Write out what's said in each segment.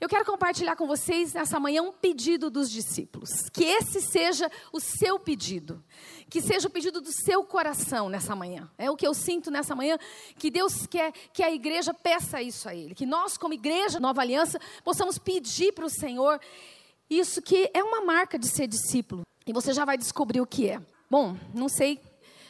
Eu quero compartilhar com vocês nessa manhã um pedido dos discípulos. Que esse seja o seu pedido. Que seja o pedido do seu coração nessa manhã. É o que eu sinto nessa manhã. Que Deus quer que a igreja peça isso a Ele. Que nós, como igreja Nova Aliança, possamos pedir para o Senhor isso que é uma marca de ser discípulo. E você já vai descobrir o que é. Bom, não sei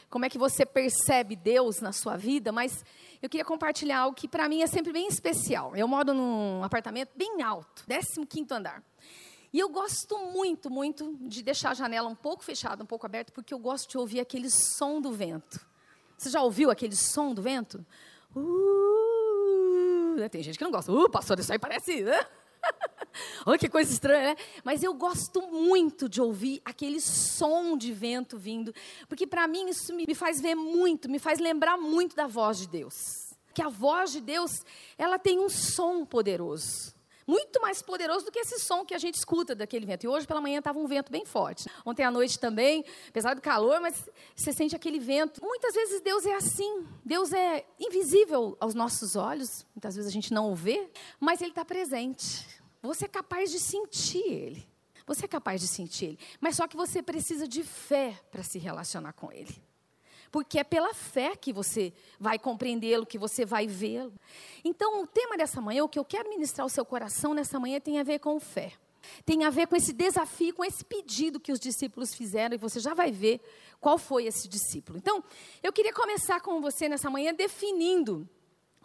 como é que você percebe Deus na sua vida, mas eu queria compartilhar algo que para mim é sempre bem especial. Eu moro num apartamento bem alto, 15 andar. E eu gosto muito, muito de deixar a janela um pouco fechada, um pouco aberta, porque eu gosto de ouvir aquele som do vento. Você já ouviu aquele som do vento? Uh, tem gente que não gosta. Uh, pastor, isso aí parece. Né? Olha que coisa estranha, né? Mas eu gosto muito de ouvir aquele som de vento vindo, porque para mim isso me faz ver muito, me faz lembrar muito da voz de Deus. Que a voz de Deus, ela tem um som poderoso. Muito mais poderoso do que esse som que a gente escuta daquele vento. E hoje pela manhã estava um vento bem forte. Ontem à noite também, apesar do calor, mas você sente aquele vento. Muitas vezes Deus é assim. Deus é invisível aos nossos olhos. Muitas vezes a gente não o vê, mas Ele está presente. Você é capaz de sentir Ele. Você é capaz de sentir Ele. Mas só que você precisa de fé para se relacionar com Ele. Porque é pela fé que você vai compreendê-lo, que você vai vê-lo. Então, o tema dessa manhã, o que eu quero ministrar ao seu coração nessa manhã tem a ver com fé. Tem a ver com esse desafio, com esse pedido que os discípulos fizeram, e você já vai ver qual foi esse discípulo. Então, eu queria começar com você nessa manhã definindo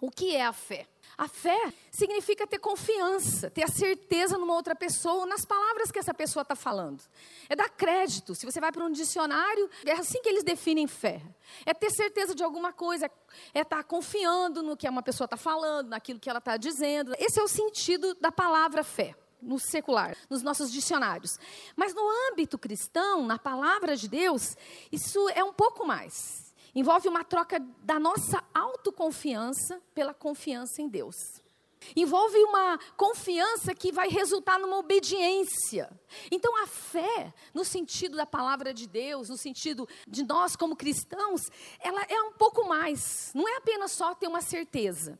o que é a fé. A fé significa ter confiança, ter a certeza numa outra pessoa, nas palavras que essa pessoa está falando. É dar crédito. Se você vai para um dicionário, é assim que eles definem fé. É ter certeza de alguma coisa, é estar tá confiando no que uma pessoa está falando, naquilo que ela está dizendo. Esse é o sentido da palavra fé no secular, nos nossos dicionários. Mas no âmbito cristão, na palavra de Deus, isso é um pouco mais envolve uma troca da nossa autoconfiança pela confiança em Deus. Envolve uma confiança que vai resultar numa obediência. Então, a fé, no sentido da palavra de Deus, no sentido de nós como cristãos, ela é um pouco mais. Não é apenas só ter uma certeza.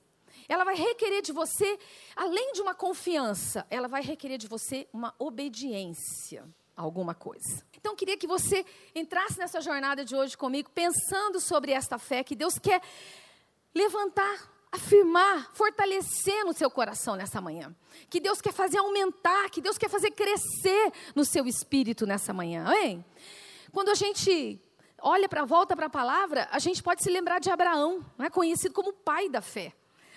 Ela vai requerer de você, além de uma confiança, ela vai requerer de você uma obediência alguma coisa. Então, eu queria que você entrasse nessa jornada de hoje comigo, pensando sobre esta fé que Deus quer levantar, afirmar, fortalecer no seu coração nessa manhã. Que Deus quer fazer aumentar, que Deus quer fazer crescer no seu espírito nessa manhã. Hein? Quando a gente olha para volta para a palavra, a gente pode se lembrar de Abraão, é conhecido como pai da fé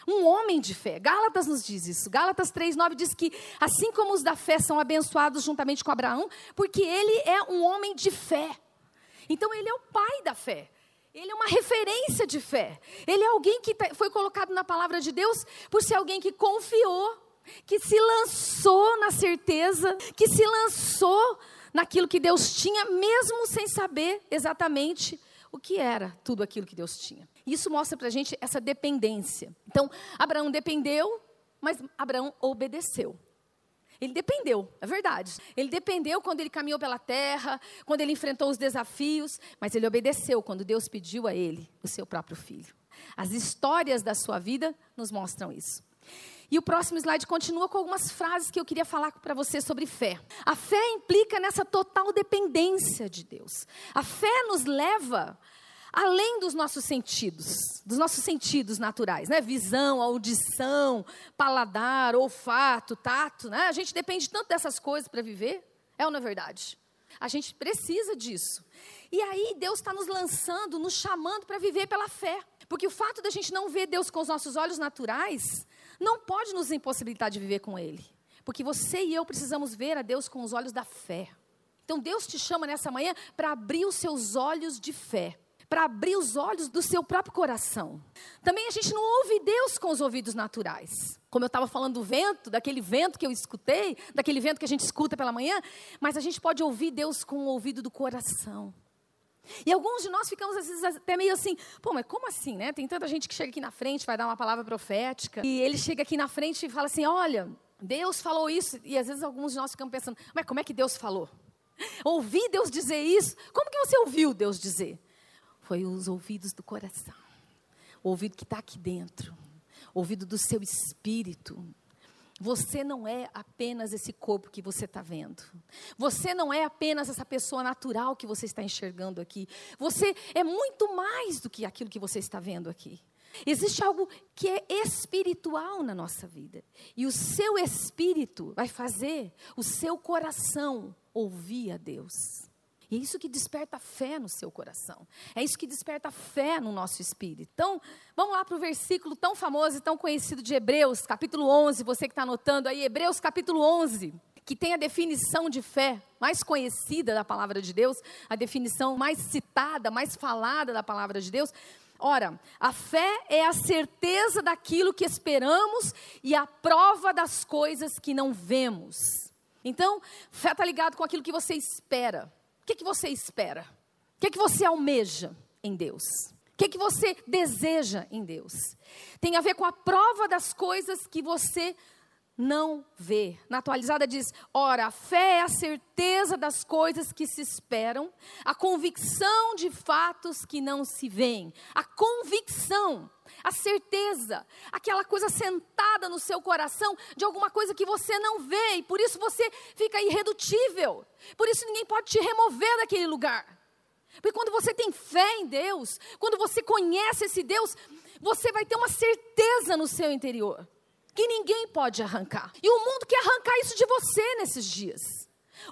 um homem de fé. Gálatas nos diz isso. Gálatas 3:9 diz que assim como os da fé são abençoados juntamente com Abraão, porque ele é um homem de fé. Então ele é o pai da fé. Ele é uma referência de fé. Ele é alguém que foi colocado na palavra de Deus por ser alguém que confiou, que se lançou na certeza, que se lançou naquilo que Deus tinha, mesmo sem saber exatamente o que era tudo aquilo que Deus tinha. Isso mostra para a gente essa dependência. Então, Abraão dependeu, mas Abraão obedeceu. Ele dependeu, é verdade. Ele dependeu quando ele caminhou pela terra, quando ele enfrentou os desafios, mas ele obedeceu quando Deus pediu a ele o seu próprio filho. As histórias da sua vida nos mostram isso. E o próximo slide continua com algumas frases que eu queria falar para você sobre fé. A fé implica nessa total dependência de Deus. A fé nos leva além dos nossos sentidos, dos nossos sentidos naturais, né? Visão, audição, paladar, olfato, tato, né? A gente depende tanto dessas coisas para viver, é ou não é verdade? A gente precisa disso. E aí Deus está nos lançando, nos chamando para viver pela fé. Porque o fato da gente não ver Deus com os nossos olhos naturais não pode nos impossibilitar de viver com Ele. Porque você e eu precisamos ver a Deus com os olhos da fé. Então Deus te chama nessa manhã para abrir os seus olhos de fé para abrir os olhos do seu próprio coração. Também a gente não ouve Deus com os ouvidos naturais. Como eu estava falando do vento, daquele vento que eu escutei, daquele vento que a gente escuta pela manhã, mas a gente pode ouvir Deus com o ouvido do coração. E alguns de nós ficamos às vezes até meio assim, pô, mas como assim, né? Tem tanta gente que chega aqui na frente, vai dar uma palavra profética, e ele chega aqui na frente e fala assim: olha, Deus falou isso, e às vezes alguns de nós ficamos pensando, mas como é que Deus falou? Ouvi Deus dizer isso? Como que você ouviu Deus dizer? Foi os ouvidos do coração. O ouvido que está aqui dentro. O ouvido do seu espírito. Você não é apenas esse corpo que você está vendo. Você não é apenas essa pessoa natural que você está enxergando aqui. Você é muito mais do que aquilo que você está vendo aqui. Existe algo que é espiritual na nossa vida. E o seu espírito vai fazer o seu coração ouvir a Deus. E é isso que desperta fé no seu coração. É isso que desperta fé no nosso espírito. Então, vamos lá para o versículo tão famoso e tão conhecido de Hebreus, capítulo 11. Você que está anotando aí, Hebreus, capítulo 11 que tem a definição de fé mais conhecida da palavra de Deus, a definição mais citada, mais falada da palavra de Deus. Ora, a fé é a certeza daquilo que esperamos e a prova das coisas que não vemos. Então, fé está ligado com aquilo que você espera que, que você espera? O que, que você almeja em Deus? O que, que você deseja em Deus? Tem a ver com a prova das coisas que você não vê. Na atualizada diz: ora, a fé é a certeza das coisas que se esperam, a convicção de fatos que não se veem. A convicção, a certeza, aquela coisa sentada no seu coração de alguma coisa que você não vê e por isso você fica irredutível. Por isso ninguém pode te remover daquele lugar. Porque quando você tem fé em Deus, quando você conhece esse Deus, você vai ter uma certeza no seu interior que ninguém pode arrancar. E o mundo quer arrancar isso de você nesses dias.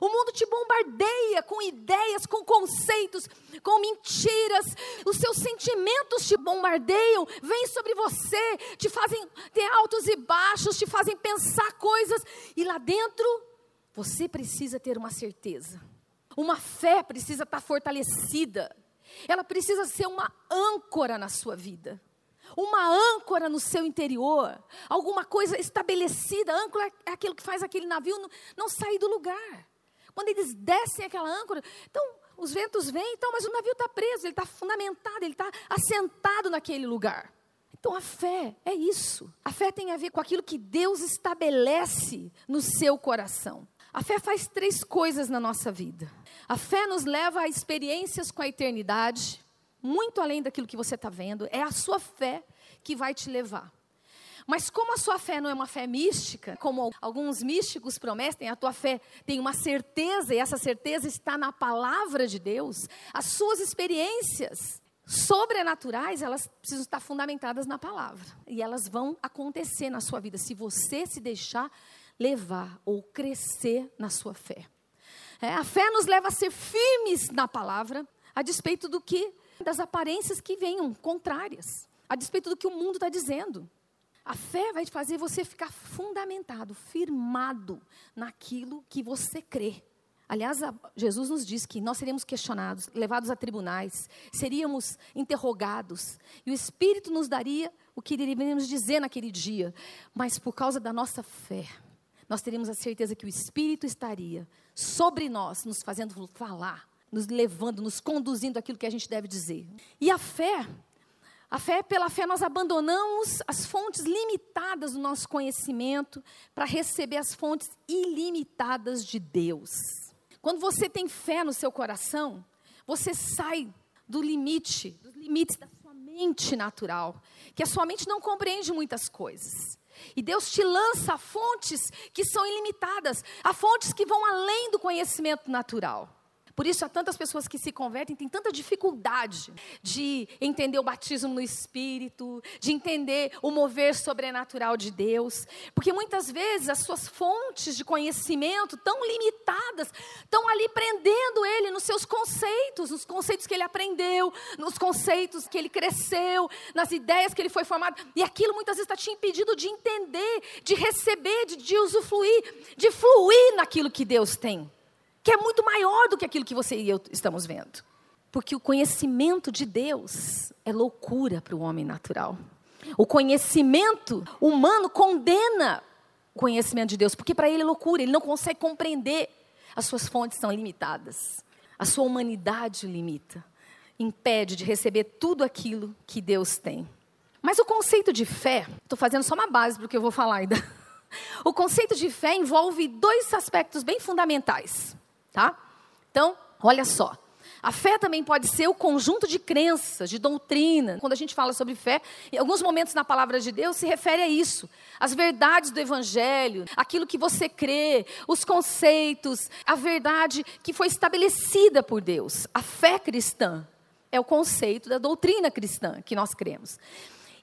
O mundo te bombardeia com ideias, com conceitos, com mentiras. Os seus sentimentos te bombardeiam, vêm sobre você, te fazem ter altos e baixos, te fazem pensar coisas. E lá dentro, você precisa ter uma certeza. Uma fé precisa estar fortalecida. Ela precisa ser uma âncora na sua vida uma âncora no seu interior, alguma coisa estabelecida. âncora é aquilo que faz aquele navio não, não sair do lugar. Quando eles descem aquela âncora, então os ventos vêm, então, mas o navio está preso, ele está fundamentado, ele está assentado naquele lugar. Então a fé é isso. A fé tem a ver com aquilo que Deus estabelece no seu coração. A fé faz três coisas na nossa vida. A fé nos leva a experiências com a eternidade muito além daquilo que você está vendo, é a sua fé que vai te levar. Mas como a sua fé não é uma fé mística, como alguns místicos prometem, a tua fé tem uma certeza e essa certeza está na palavra de Deus, as suas experiências sobrenaturais, elas precisam estar fundamentadas na palavra. E elas vão acontecer na sua vida se você se deixar levar ou crescer na sua fé. É, a fé nos leva a ser firmes na palavra, a despeito do que das aparências que venham contrárias, a despeito do que o mundo está dizendo. A fé vai fazer você ficar fundamentado, firmado naquilo que você crê. Aliás, Jesus nos diz que nós seríamos questionados, levados a tribunais, seríamos interrogados, e o Espírito nos daria o que deveríamos dizer naquele dia, mas por causa da nossa fé, nós teríamos a certeza que o Espírito estaria sobre nós, nos fazendo falar, nos levando, nos conduzindo aquilo que a gente deve dizer. E a fé, a fé, pela fé, nós abandonamos as fontes limitadas do nosso conhecimento para receber as fontes ilimitadas de Deus. Quando você tem fé no seu coração, você sai do limite, dos limites da sua mente natural, que a sua mente não compreende muitas coisas. E Deus te lança fontes que são ilimitadas, a fontes que vão além do conhecimento natural. Por isso, há tantas pessoas que se convertem, têm tanta dificuldade de entender o batismo no Espírito, de entender o mover sobrenatural de Deus, porque muitas vezes as suas fontes de conhecimento, tão limitadas, estão ali prendendo ele nos seus conceitos, nos conceitos que ele aprendeu, nos conceitos que ele cresceu, nas ideias que ele foi formado, e aquilo muitas vezes está te impedindo de entender, de receber, de, de usufruir, de fluir naquilo que Deus tem que é muito maior do que aquilo que você e eu estamos vendo. Porque o conhecimento de Deus é loucura para o homem natural. O conhecimento humano condena o conhecimento de Deus, porque para ele é loucura, ele não consegue compreender. As suas fontes são limitadas. A sua humanidade limita. Impede de receber tudo aquilo que Deus tem. Mas o conceito de fé, estou fazendo só uma base para o que eu vou falar ainda. O conceito de fé envolve dois aspectos bem fundamentais tá? Então, olha só. A fé também pode ser o conjunto de crenças, de doutrina. Quando a gente fala sobre fé, em alguns momentos na palavra de Deus se refere a isso. As verdades do evangelho, aquilo que você crê, os conceitos, a verdade que foi estabelecida por Deus. A fé cristã é o conceito da doutrina cristã que nós cremos.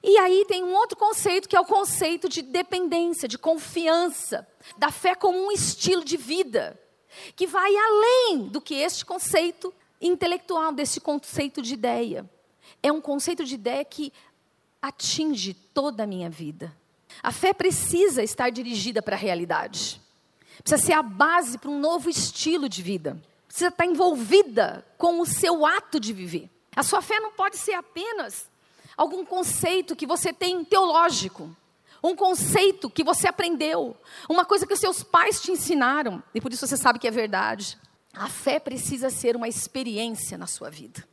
E aí tem um outro conceito que é o conceito de dependência, de confiança, da fé como um estilo de vida, que vai além do que este conceito intelectual desse conceito de ideia. É um conceito de ideia que atinge toda a minha vida. A fé precisa estar dirigida para a realidade. Precisa ser a base para um novo estilo de vida. Precisa estar envolvida com o seu ato de viver. A sua fé não pode ser apenas algum conceito que você tem teológico, um conceito que você aprendeu, uma coisa que seus pais te ensinaram, e por isso você sabe que é verdade. A fé precisa ser uma experiência na sua vida.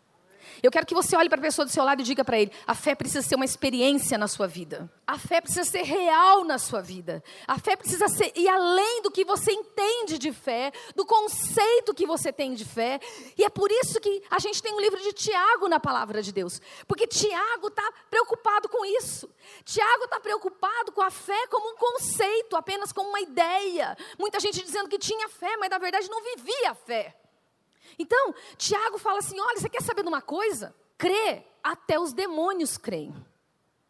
Eu quero que você olhe para a pessoa do seu lado e diga para ele: a fé precisa ser uma experiência na sua vida. A fé precisa ser real na sua vida. A fé precisa ser e além do que você entende de fé, do conceito que você tem de fé. E é por isso que a gente tem um livro de Tiago na palavra de Deus, porque Tiago está preocupado com isso. Tiago está preocupado com a fé como um conceito, apenas como uma ideia. Muita gente dizendo que tinha fé, mas na verdade não vivia a fé. Então, Tiago fala assim: olha, você quer saber de uma coisa? Crê, até os demônios creem.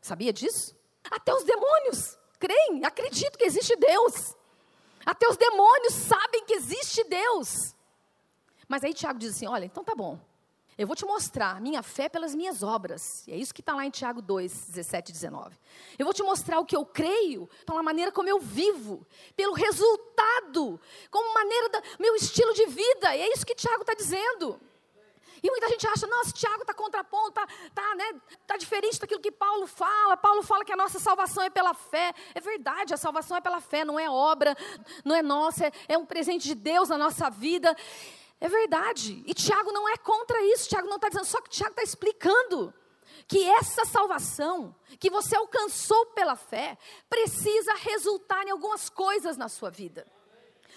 Sabia disso? Até os demônios creem, acreditam que existe Deus. Até os demônios sabem que existe Deus. Mas aí Tiago diz assim: olha, então tá bom. Eu vou te mostrar minha fé pelas minhas obras. E é isso que está lá em Tiago 2, 17 e 19. Eu vou te mostrar o que eu creio, pela maneira como eu vivo, pelo resultado, como maneira do meu estilo de vida. E é isso que Tiago está dizendo. E muita gente acha, nossa, Tiago está contrapondo, está tá, né, tá diferente daquilo que Paulo fala. Paulo fala que a nossa salvação é pela fé. É verdade, a salvação é pela fé, não é obra, não é nossa, é, é um presente de Deus na nossa vida. É verdade. E Tiago não é contra isso. Tiago não está dizendo, só que Tiago está explicando que essa salvação que você alcançou pela fé precisa resultar em algumas coisas na sua vida.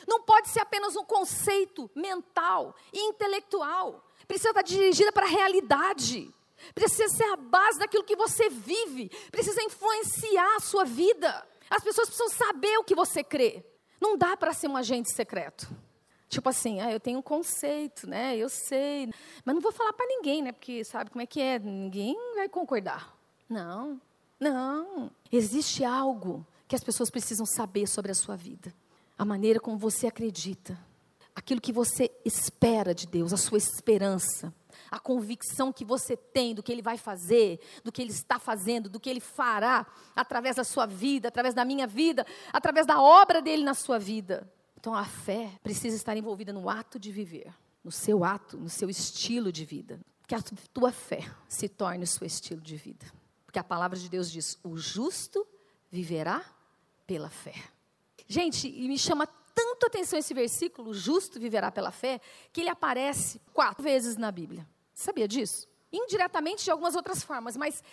Não pode ser apenas um conceito mental e intelectual. Precisa estar dirigida para a realidade. Precisa ser a base daquilo que você vive. Precisa influenciar a sua vida. As pessoas precisam saber o que você crê. Não dá para ser um agente secreto. Tipo assim, ah, eu tenho um conceito, né? Eu sei, mas não vou falar para ninguém, né? Porque sabe como é que é? Ninguém vai concordar. Não, não. Existe algo que as pessoas precisam saber sobre a sua vida. A maneira como você acredita, aquilo que você espera de Deus, a sua esperança, a convicção que você tem do que Ele vai fazer, do que Ele está fazendo, do que Ele fará através da sua vida, através da minha vida, através da obra dele na sua vida. Então a fé precisa estar envolvida no ato de viver, no seu ato, no seu estilo de vida. Que a tua fé se torne o seu estilo de vida. Porque a palavra de Deus diz: o justo viverá pela fé. Gente, e me chama tanto atenção esse versículo, justo viverá pela fé, que ele aparece quatro vezes na Bíblia. Sabia disso? Indiretamente de algumas outras formas, mas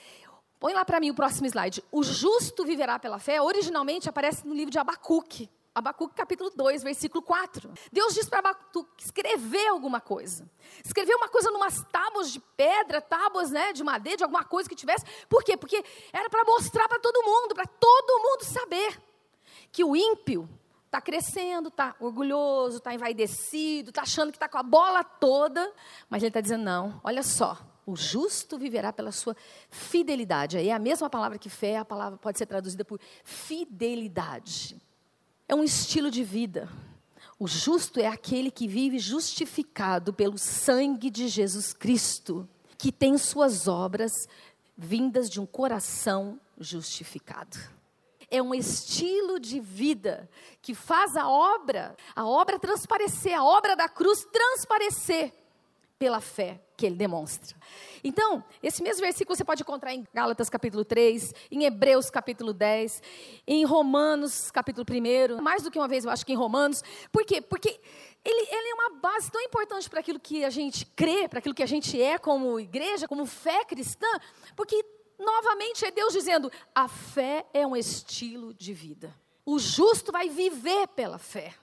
põe lá para mim o próximo slide. O justo viverá pela fé, originalmente aparece no livro de Abacuque. Abacuque capítulo 2, versículo 4. Deus diz para Abacuque escrever alguma coisa. Escrever uma coisa numas tábuas de pedra, tábuas né, de madeira, de alguma coisa que tivesse. Por quê? Porque era para mostrar para todo mundo, para todo mundo saber que o ímpio está crescendo, está orgulhoso, está envaidecido, está achando que está com a bola toda. Mas ele está dizendo, não, olha só, o justo viverá pela sua fidelidade. Aí é a mesma palavra que fé, a palavra pode ser traduzida por fidelidade é um estilo de vida. O justo é aquele que vive justificado pelo sangue de Jesus Cristo, que tem suas obras vindas de um coração justificado. É um estilo de vida que faz a obra, a obra transparecer, a obra da cruz transparecer pela fé que ele demonstra. Então, esse mesmo versículo você pode encontrar em Gálatas capítulo 3, em Hebreus capítulo 10, em Romanos capítulo 1, mais do que uma vez eu acho que em Romanos. Por quê? Porque ele, ele é uma base tão importante para aquilo que a gente crê, para aquilo que a gente é como igreja, como fé cristã, porque novamente é Deus dizendo: a fé é um estilo de vida. O justo vai viver pela fé.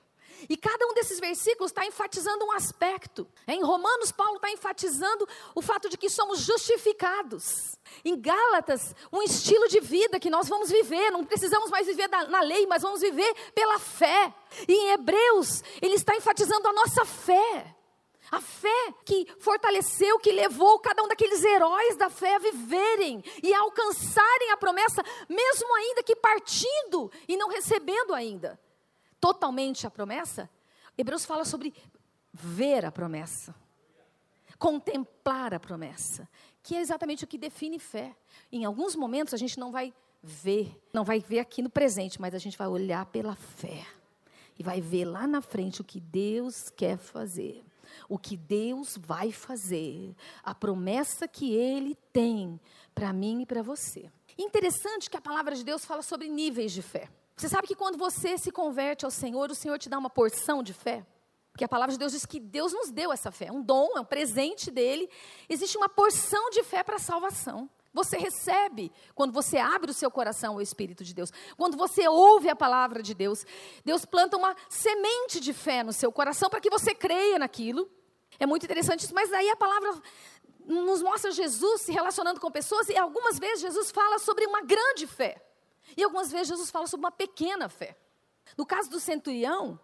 E cada um desses versículos está enfatizando um aspecto. Em Romanos, Paulo está enfatizando o fato de que somos justificados. Em Gálatas, um estilo de vida que nós vamos viver. Não precisamos mais viver na lei, mas vamos viver pela fé. E em Hebreus, ele está enfatizando a nossa fé. A fé que fortaleceu, que levou cada um daqueles heróis da fé a viverem e a alcançarem a promessa, mesmo ainda que partindo e não recebendo ainda totalmente a promessa, Hebreus fala sobre ver a promessa, contemplar a promessa, que é exatamente o que define fé. Em alguns momentos a gente não vai ver, não vai ver aqui no presente, mas a gente vai olhar pela fé e vai ver lá na frente o que Deus quer fazer, o que Deus vai fazer, a promessa que Ele tem para mim e para você. Interessante que a palavra de Deus fala sobre níveis de fé. Você sabe que quando você se converte ao Senhor, o Senhor te dá uma porção de fé? Porque a palavra de Deus diz que Deus nos deu essa fé, um dom, é um presente dele. Existe uma porção de fé para a salvação. Você recebe quando você abre o seu coração ao Espírito de Deus. Quando você ouve a palavra de Deus, Deus planta uma semente de fé no seu coração para que você creia naquilo. É muito interessante isso, mas aí a palavra nos mostra Jesus se relacionando com pessoas e algumas vezes Jesus fala sobre uma grande fé. E algumas vezes Jesus fala sobre uma pequena fé. No caso do centurião,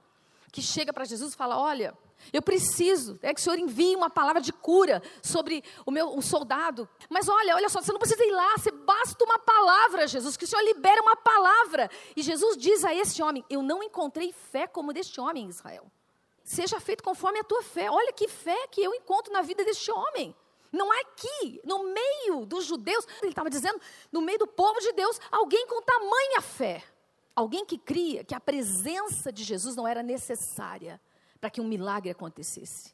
que chega para Jesus e fala: Olha, eu preciso é que o Senhor envie uma palavra de cura sobre o meu um soldado. Mas olha, olha só, você não precisa ir lá, você basta uma palavra, Jesus, que o Senhor libera uma palavra. E Jesus diz a esse homem: Eu não encontrei fé como deste homem em Israel. Seja feito conforme a tua fé. Olha que fé que eu encontro na vida deste homem. Não é aqui, no meio dos judeus, ele estava dizendo, no meio do povo de Deus, alguém com tamanha fé. Alguém que cria que a presença de Jesus não era necessária para que um milagre acontecesse.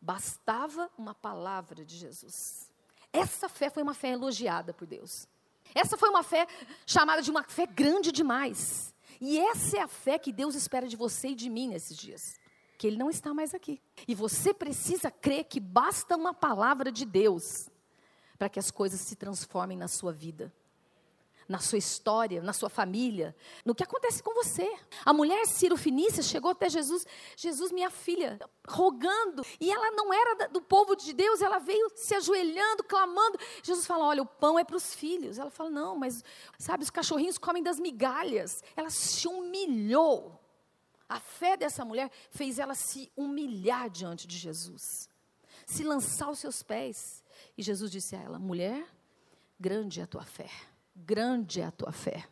Bastava uma palavra de Jesus. Essa fé foi uma fé elogiada por Deus. Essa foi uma fé chamada de uma fé grande demais. E essa é a fé que Deus espera de você e de mim nesses dias que ele não está mais aqui. E você precisa crer que basta uma palavra de Deus para que as coisas se transformem na sua vida, na sua história, na sua família, no que acontece com você. A mulher Ciro Finícia chegou até Jesus, Jesus, minha filha, rogando, e ela não era do povo de Deus, ela veio se ajoelhando, clamando. Jesus fala: Olha, o pão é para os filhos. Ela fala: Não, mas sabe, os cachorrinhos comem das migalhas. Ela se humilhou a fé dessa mulher fez ela se humilhar diante de Jesus, se lançar aos seus pés. E Jesus disse a ela: Mulher, grande é a tua fé, grande é a tua fé.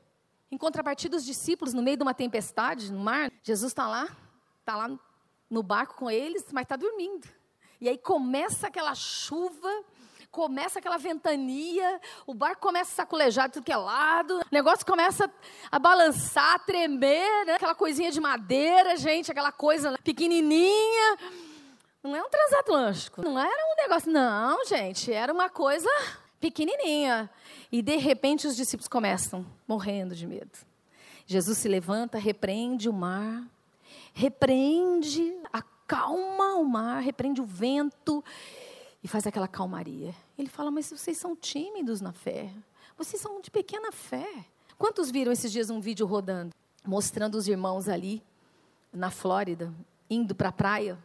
Em contrapartida, os discípulos, no meio de uma tempestade no mar, Jesus está lá, está lá no barco com eles, mas está dormindo. E aí começa aquela chuva, começa aquela ventania, o barco começa a saculejar de tudo que é lado, o negócio começa a balançar, a tremer, né? aquela coisinha de madeira, gente, aquela coisa pequenininha. Não é um transatlântico, não era um negócio, não, gente, era uma coisa pequenininha. E de repente os discípulos começam morrendo de medo. Jesus se levanta, repreende o mar, repreende, acalma o mar, repreende o vento e faz aquela calmaria. Ele fala: Mas vocês são tímidos na fé. Vocês são de pequena fé. Quantos viram esses dias um vídeo rodando, mostrando os irmãos ali, na Flórida, indo para a praia,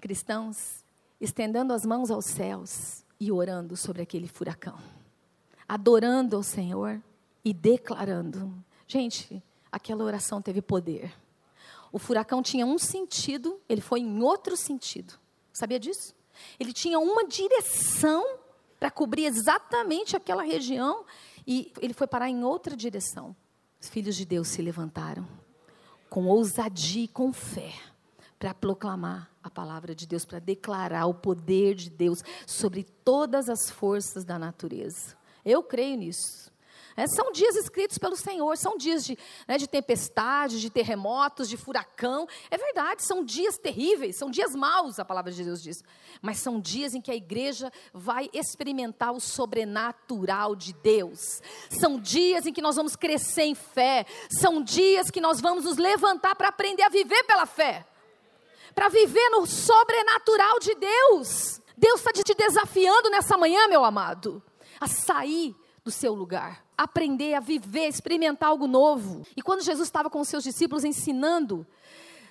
cristãos, estendendo as mãos aos céus e orando sobre aquele furacão, adorando ao Senhor e declarando. Gente, aquela oração teve poder. O furacão tinha um sentido, ele foi em outro sentido. Sabia disso? Ele tinha uma direção para cobrir exatamente aquela região e ele foi parar em outra direção. Os filhos de Deus se levantaram com ousadia e com fé para proclamar a palavra de Deus, para declarar o poder de Deus sobre todas as forças da natureza. Eu creio nisso. É, são dias escritos pelo Senhor, são dias de, né, de tempestade, de terremotos, de furacão. É verdade, são dias terríveis, são dias maus, a palavra de Deus diz. Mas são dias em que a igreja vai experimentar o sobrenatural de Deus. São dias em que nós vamos crescer em fé. São dias que nós vamos nos levantar para aprender a viver pela fé. Para viver no sobrenatural de Deus. Deus está te desafiando nessa manhã, meu amado, a sair do seu lugar aprender a viver, experimentar algo novo. E quando Jesus estava com os seus discípulos ensinando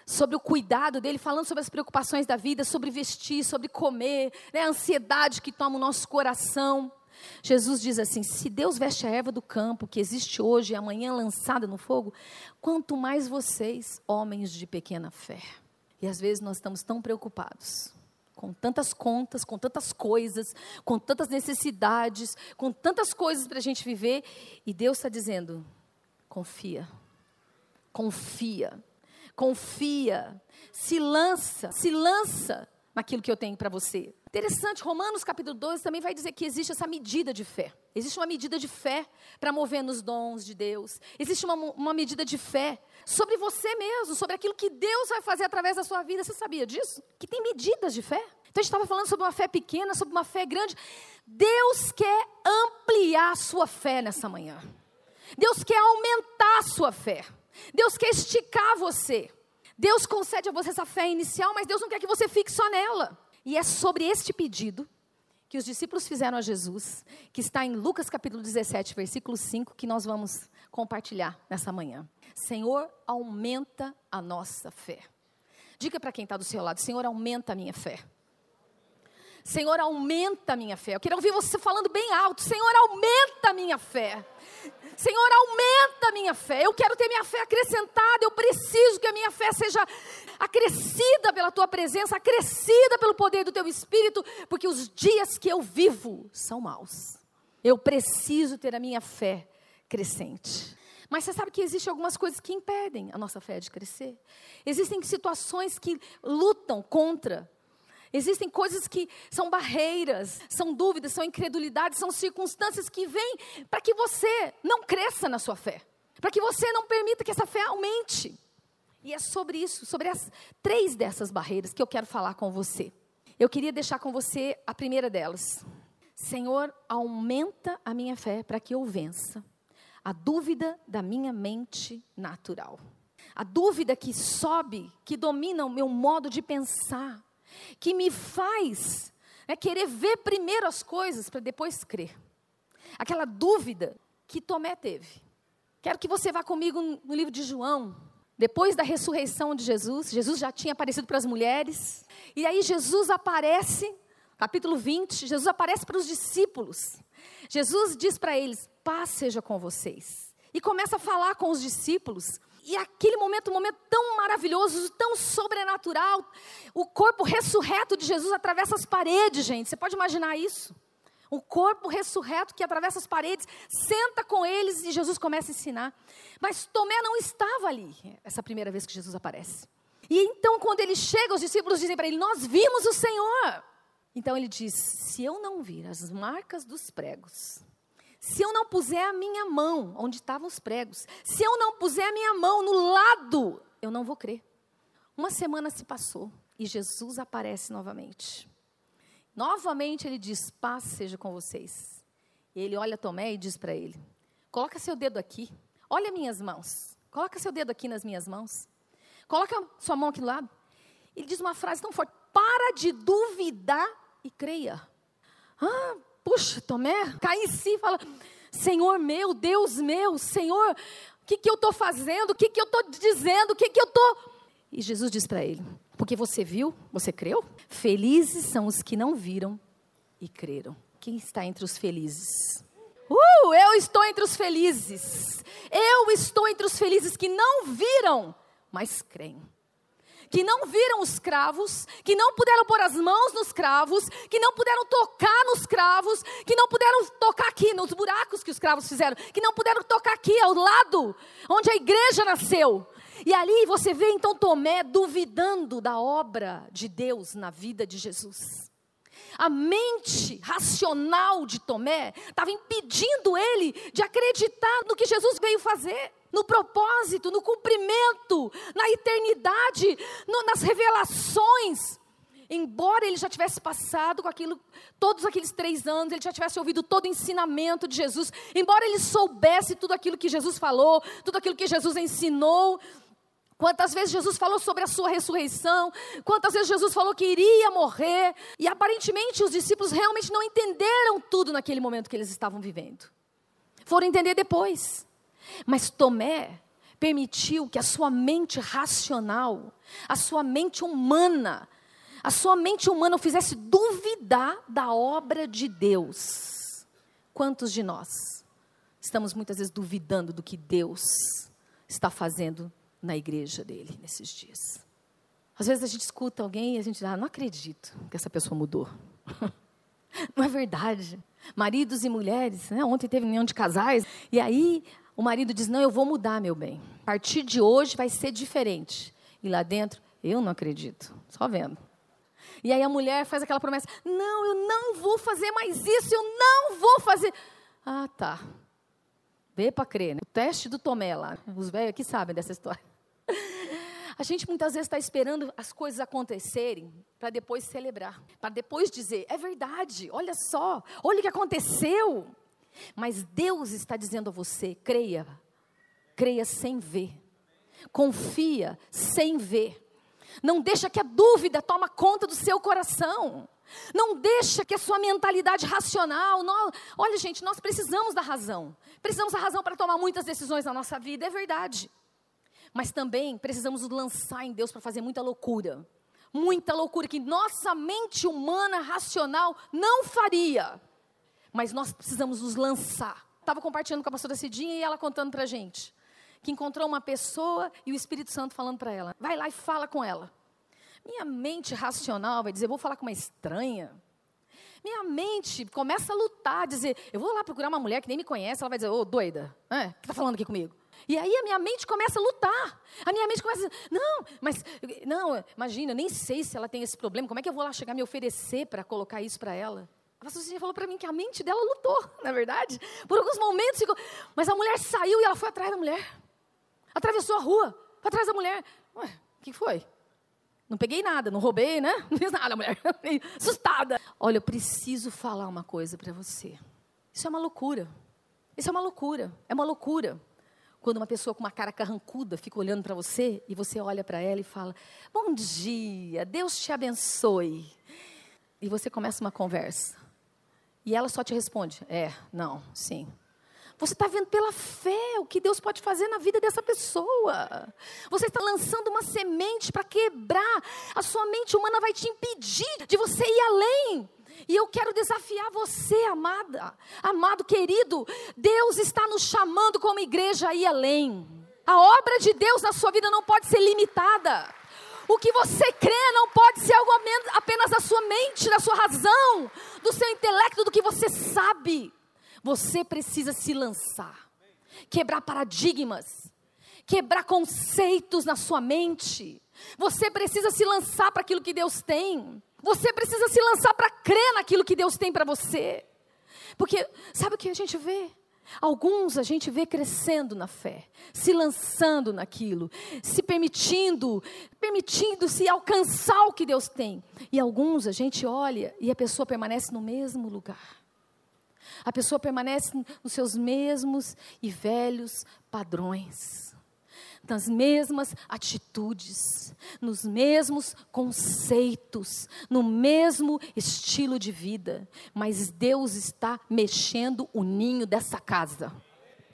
sobre o cuidado dele, falando sobre as preocupações da vida, sobre vestir, sobre comer, né, a ansiedade que toma o nosso coração. Jesus diz assim: se Deus veste a erva do campo, que existe hoje e amanhã lançada no fogo, quanto mais vocês, homens de pequena fé. E às vezes nós estamos tão preocupados com tantas contas, com tantas coisas, com tantas necessidades, com tantas coisas para a gente viver, e Deus está dizendo: confia, confia, confia, se lança, se lança naquilo que eu tenho para você. Interessante, Romanos capítulo 12 também vai dizer que existe essa medida de fé. Existe uma medida de fé para mover nos dons de Deus. Existe uma, uma medida de fé sobre você mesmo, sobre aquilo que Deus vai fazer através da sua vida. Você sabia disso? Que tem medidas de fé. Então a gente estava falando sobre uma fé pequena, sobre uma fé grande. Deus quer ampliar a sua fé nessa manhã. Deus quer aumentar a sua fé. Deus quer esticar você. Deus concede a você essa fé inicial, mas Deus não quer que você fique só nela. E é sobre este pedido que os discípulos fizeram a Jesus, que está em Lucas capítulo 17, versículo 5, que nós vamos compartilhar nessa manhã. Senhor, aumenta a nossa fé. Diga para quem está do seu lado: Senhor, aumenta a minha fé. Senhor, aumenta a minha fé. Eu quero ouvir você falando bem alto: Senhor, aumenta a minha fé. Senhor, aumenta a minha fé. Eu quero ter minha fé acrescentada. Eu preciso que a minha fé seja acrescida pela tua presença, acrescida pelo poder do teu espírito, porque os dias que eu vivo são maus. Eu preciso ter a minha fé crescente. Mas você sabe que existem algumas coisas que impedem a nossa fé de crescer. Existem situações que lutam contra Existem coisas que são barreiras, são dúvidas, são incredulidades, são circunstâncias que vêm para que você não cresça na sua fé, para que você não permita que essa fé aumente. E é sobre isso, sobre as três dessas barreiras que eu quero falar com você. Eu queria deixar com você a primeira delas. Senhor, aumenta a minha fé para que eu vença a dúvida da minha mente natural. A dúvida que sobe, que domina o meu modo de pensar, que me faz né, querer ver primeiro as coisas para depois crer. Aquela dúvida que Tomé teve. Quero que você vá comigo no livro de João. Depois da ressurreição de Jesus, Jesus já tinha aparecido para as mulheres. E aí Jesus aparece, capítulo 20, Jesus aparece para os discípulos. Jesus diz para eles: paz seja com vocês. E começa a falar com os discípulos e aquele momento, um momento tão maravilhoso, tão sobrenatural. O corpo ressurreto de Jesus atravessa as paredes, gente. Você pode imaginar isso? O corpo ressurreto que atravessa as paredes, senta com eles e Jesus começa a ensinar. Mas Tomé não estava ali, essa primeira vez que Jesus aparece. E então, quando ele chega, os discípulos dizem para ele: Nós vimos o Senhor. Então ele diz: Se eu não vir as marcas dos pregos, se eu não puser a minha mão onde estavam os pregos, se eu não puser a minha mão no lado, eu não vou crer. Uma semana se passou e Jesus aparece novamente. Novamente ele diz: Paz seja com vocês. Ele olha Tomé e diz para ele: Coloca seu dedo aqui. Olha minhas mãos. Coloca seu dedo aqui nas minhas mãos. Coloca sua mão aqui do lado. Ele diz uma frase tão forte: Para de duvidar e creia. Ah, puxa, Tomé, cai em si fala: Senhor meu, Deus meu, Senhor, o que, que eu estou fazendo? O que, que eu estou dizendo? O que, que eu estou. E Jesus diz para ele: Porque você viu, você creu? Felizes são os que não viram e creram. Quem está entre os felizes? Uh, eu estou entre os felizes. Eu estou entre os felizes que não viram, mas creem que não viram os cravos, que não puderam pôr as mãos nos cravos, que não puderam tocar nos cravos, que não puderam tocar aqui nos buracos que os cravos fizeram, que não puderam tocar aqui ao lado onde a igreja nasceu. E ali você vê então Tomé duvidando da obra de Deus na vida de Jesus. A mente racional de Tomé estava impedindo ele de acreditar no que Jesus veio fazer no propósito, no cumprimento, na eternidade, no, nas revelações. Embora ele já tivesse passado com aquilo, todos aqueles três anos, ele já tivesse ouvido todo o ensinamento de Jesus, embora ele soubesse tudo aquilo que Jesus falou, tudo aquilo que Jesus ensinou, Quantas vezes Jesus falou sobre a sua ressurreição, quantas vezes Jesus falou que iria morrer, e aparentemente os discípulos realmente não entenderam tudo naquele momento que eles estavam vivendo. Foram entender depois. Mas Tomé permitiu que a sua mente racional, a sua mente humana, a sua mente humana o fizesse duvidar da obra de Deus. Quantos de nós estamos muitas vezes duvidando do que Deus está fazendo na igreja dele nesses dias? Às vezes a gente escuta alguém e a gente diz, ah, não acredito que essa pessoa mudou. não é verdade. Maridos e mulheres, né? ontem teve reunião de casais, e aí o marido diz: Não, eu vou mudar, meu bem. A partir de hoje vai ser diferente. E lá dentro, eu não acredito. Só vendo. E aí a mulher faz aquela promessa: Não, eu não vou fazer mais isso, eu não vou fazer. Ah, tá. Vê para crer, né? O teste do Tomé lá. Os velhos aqui sabem dessa história. A gente muitas vezes está esperando as coisas acontecerem para depois celebrar, para depois dizer: é verdade, olha só, olha o que aconteceu. Mas Deus está dizendo a você: creia, creia sem ver, confia sem ver. Não deixa que a dúvida toma conta do seu coração. Não deixa que a sua mentalidade racional. Nós, olha, gente, nós precisamos da razão. Precisamos da razão para tomar muitas decisões na nossa vida, é verdade. Mas também precisamos lançar em Deus para fazer muita loucura. Muita loucura que nossa mente humana racional não faria mas nós precisamos nos lançar. Estava compartilhando com a pastora Cidinha e ela contando para a gente que encontrou uma pessoa e o Espírito Santo falando para ela: vai lá e fala com ela. Minha mente racional vai dizer: vou falar com uma estranha. Minha mente começa a lutar, dizer: eu vou lá procurar uma mulher que nem me conhece. Ela vai dizer: ô oh, doida, é, o que está falando aqui comigo? E aí a minha mente começa a lutar. A minha mente começa a dizer, não, mas, não, imagina, nem sei se ela tem esse problema. Como é que eu vou lá chegar me oferecer para colocar isso para ela? A pastora falou para mim que a mente dela lutou, na verdade. Por alguns momentos ficou. Mas a mulher saiu e ela foi atrás da mulher. Atravessou a rua, foi atrás da mulher. Ué, o que foi? Não peguei nada, não roubei, né? Não fiz nada, mulher. Assustada. Olha, eu preciso falar uma coisa para você. Isso é uma loucura. Isso é uma loucura. É uma loucura. Quando uma pessoa com uma cara carrancuda fica olhando para você e você olha para ela e fala: Bom dia, Deus te abençoe. E você começa uma conversa. E ela só te responde: é, não, sim. Você está vendo pela fé o que Deus pode fazer na vida dessa pessoa. Você está lançando uma semente para quebrar. A sua mente humana vai te impedir de você ir além. E eu quero desafiar você, amada, amado querido. Deus está nos chamando como igreja a ir além. A obra de Deus na sua vida não pode ser limitada. O que você crê não pode ser algo apenas da sua mente, da sua razão, do seu intelecto, do que você sabe. Você precisa se lançar, quebrar paradigmas, quebrar conceitos na sua mente. Você precisa se lançar para aquilo que Deus tem. Você precisa se lançar para crer naquilo que Deus tem para você. Porque sabe o que a gente vê? Alguns a gente vê crescendo na fé, se lançando naquilo, se permitindo, permitindo-se alcançar o que Deus tem. E alguns a gente olha e a pessoa permanece no mesmo lugar. A pessoa permanece nos seus mesmos e velhos padrões nas mesmas atitudes, nos mesmos conceitos, no mesmo estilo de vida, mas Deus está mexendo o ninho dessa casa.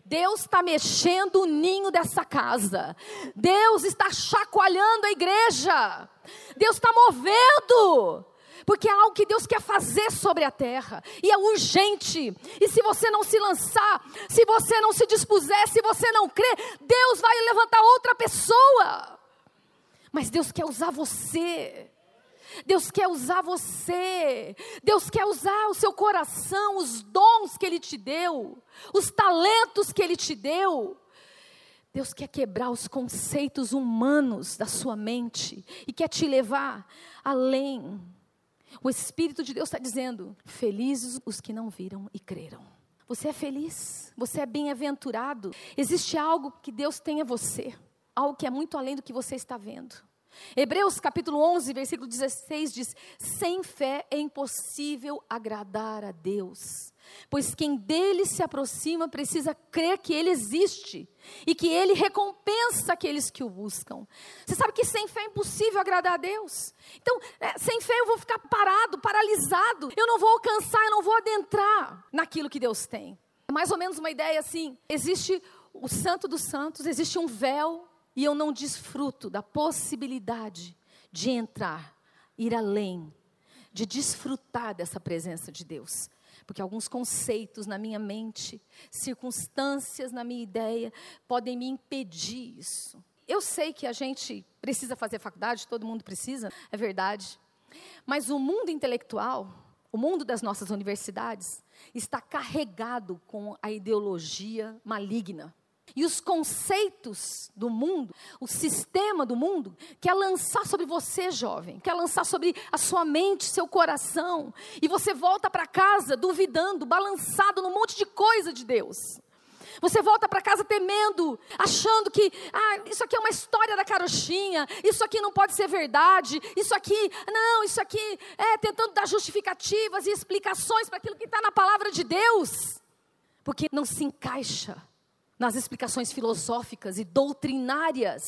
Deus está mexendo o ninho dessa casa. Deus está chacoalhando a igreja. Deus está movendo porque é algo que Deus quer fazer sobre a terra, e é urgente. E se você não se lançar, se você não se dispuser, se você não crer, Deus vai levantar outra pessoa. Mas Deus quer usar você. Deus quer usar você. Deus quer usar o seu coração, os dons que Ele te deu, os talentos que Ele te deu. Deus quer quebrar os conceitos humanos da sua mente e quer te levar além. O Espírito de Deus está dizendo: felizes os que não viram e creram. Você é feliz, você é bem-aventurado. Existe algo que Deus tem a você, algo que é muito além do que você está vendo. Hebreus capítulo 11, versículo 16 diz: Sem fé é impossível agradar a Deus, pois quem dele se aproxima precisa crer que ele existe e que ele recompensa aqueles que o buscam. Você sabe que sem fé é impossível agradar a Deus. Então, é, sem fé eu vou ficar parado, paralisado, eu não vou alcançar, eu não vou adentrar naquilo que Deus tem. É mais ou menos uma ideia assim: existe o Santo dos Santos, existe um véu e eu não desfruto da possibilidade de entrar, ir além, de desfrutar dessa presença de Deus. Porque alguns conceitos na minha mente, circunstâncias na minha ideia, podem me impedir isso. Eu sei que a gente precisa fazer faculdade, todo mundo precisa, é verdade. Mas o mundo intelectual, o mundo das nossas universidades, está carregado com a ideologia maligna. E os conceitos do mundo, o sistema do mundo, quer lançar sobre você, jovem, quer lançar sobre a sua mente, seu coração, e você volta para casa duvidando, balançado num monte de coisa de Deus. Você volta para casa temendo, achando que ah, isso aqui é uma história da carochinha, isso aqui não pode ser verdade, isso aqui, não, isso aqui é tentando dar justificativas e explicações para aquilo que está na palavra de Deus, porque não se encaixa nas explicações filosóficas e doutrinárias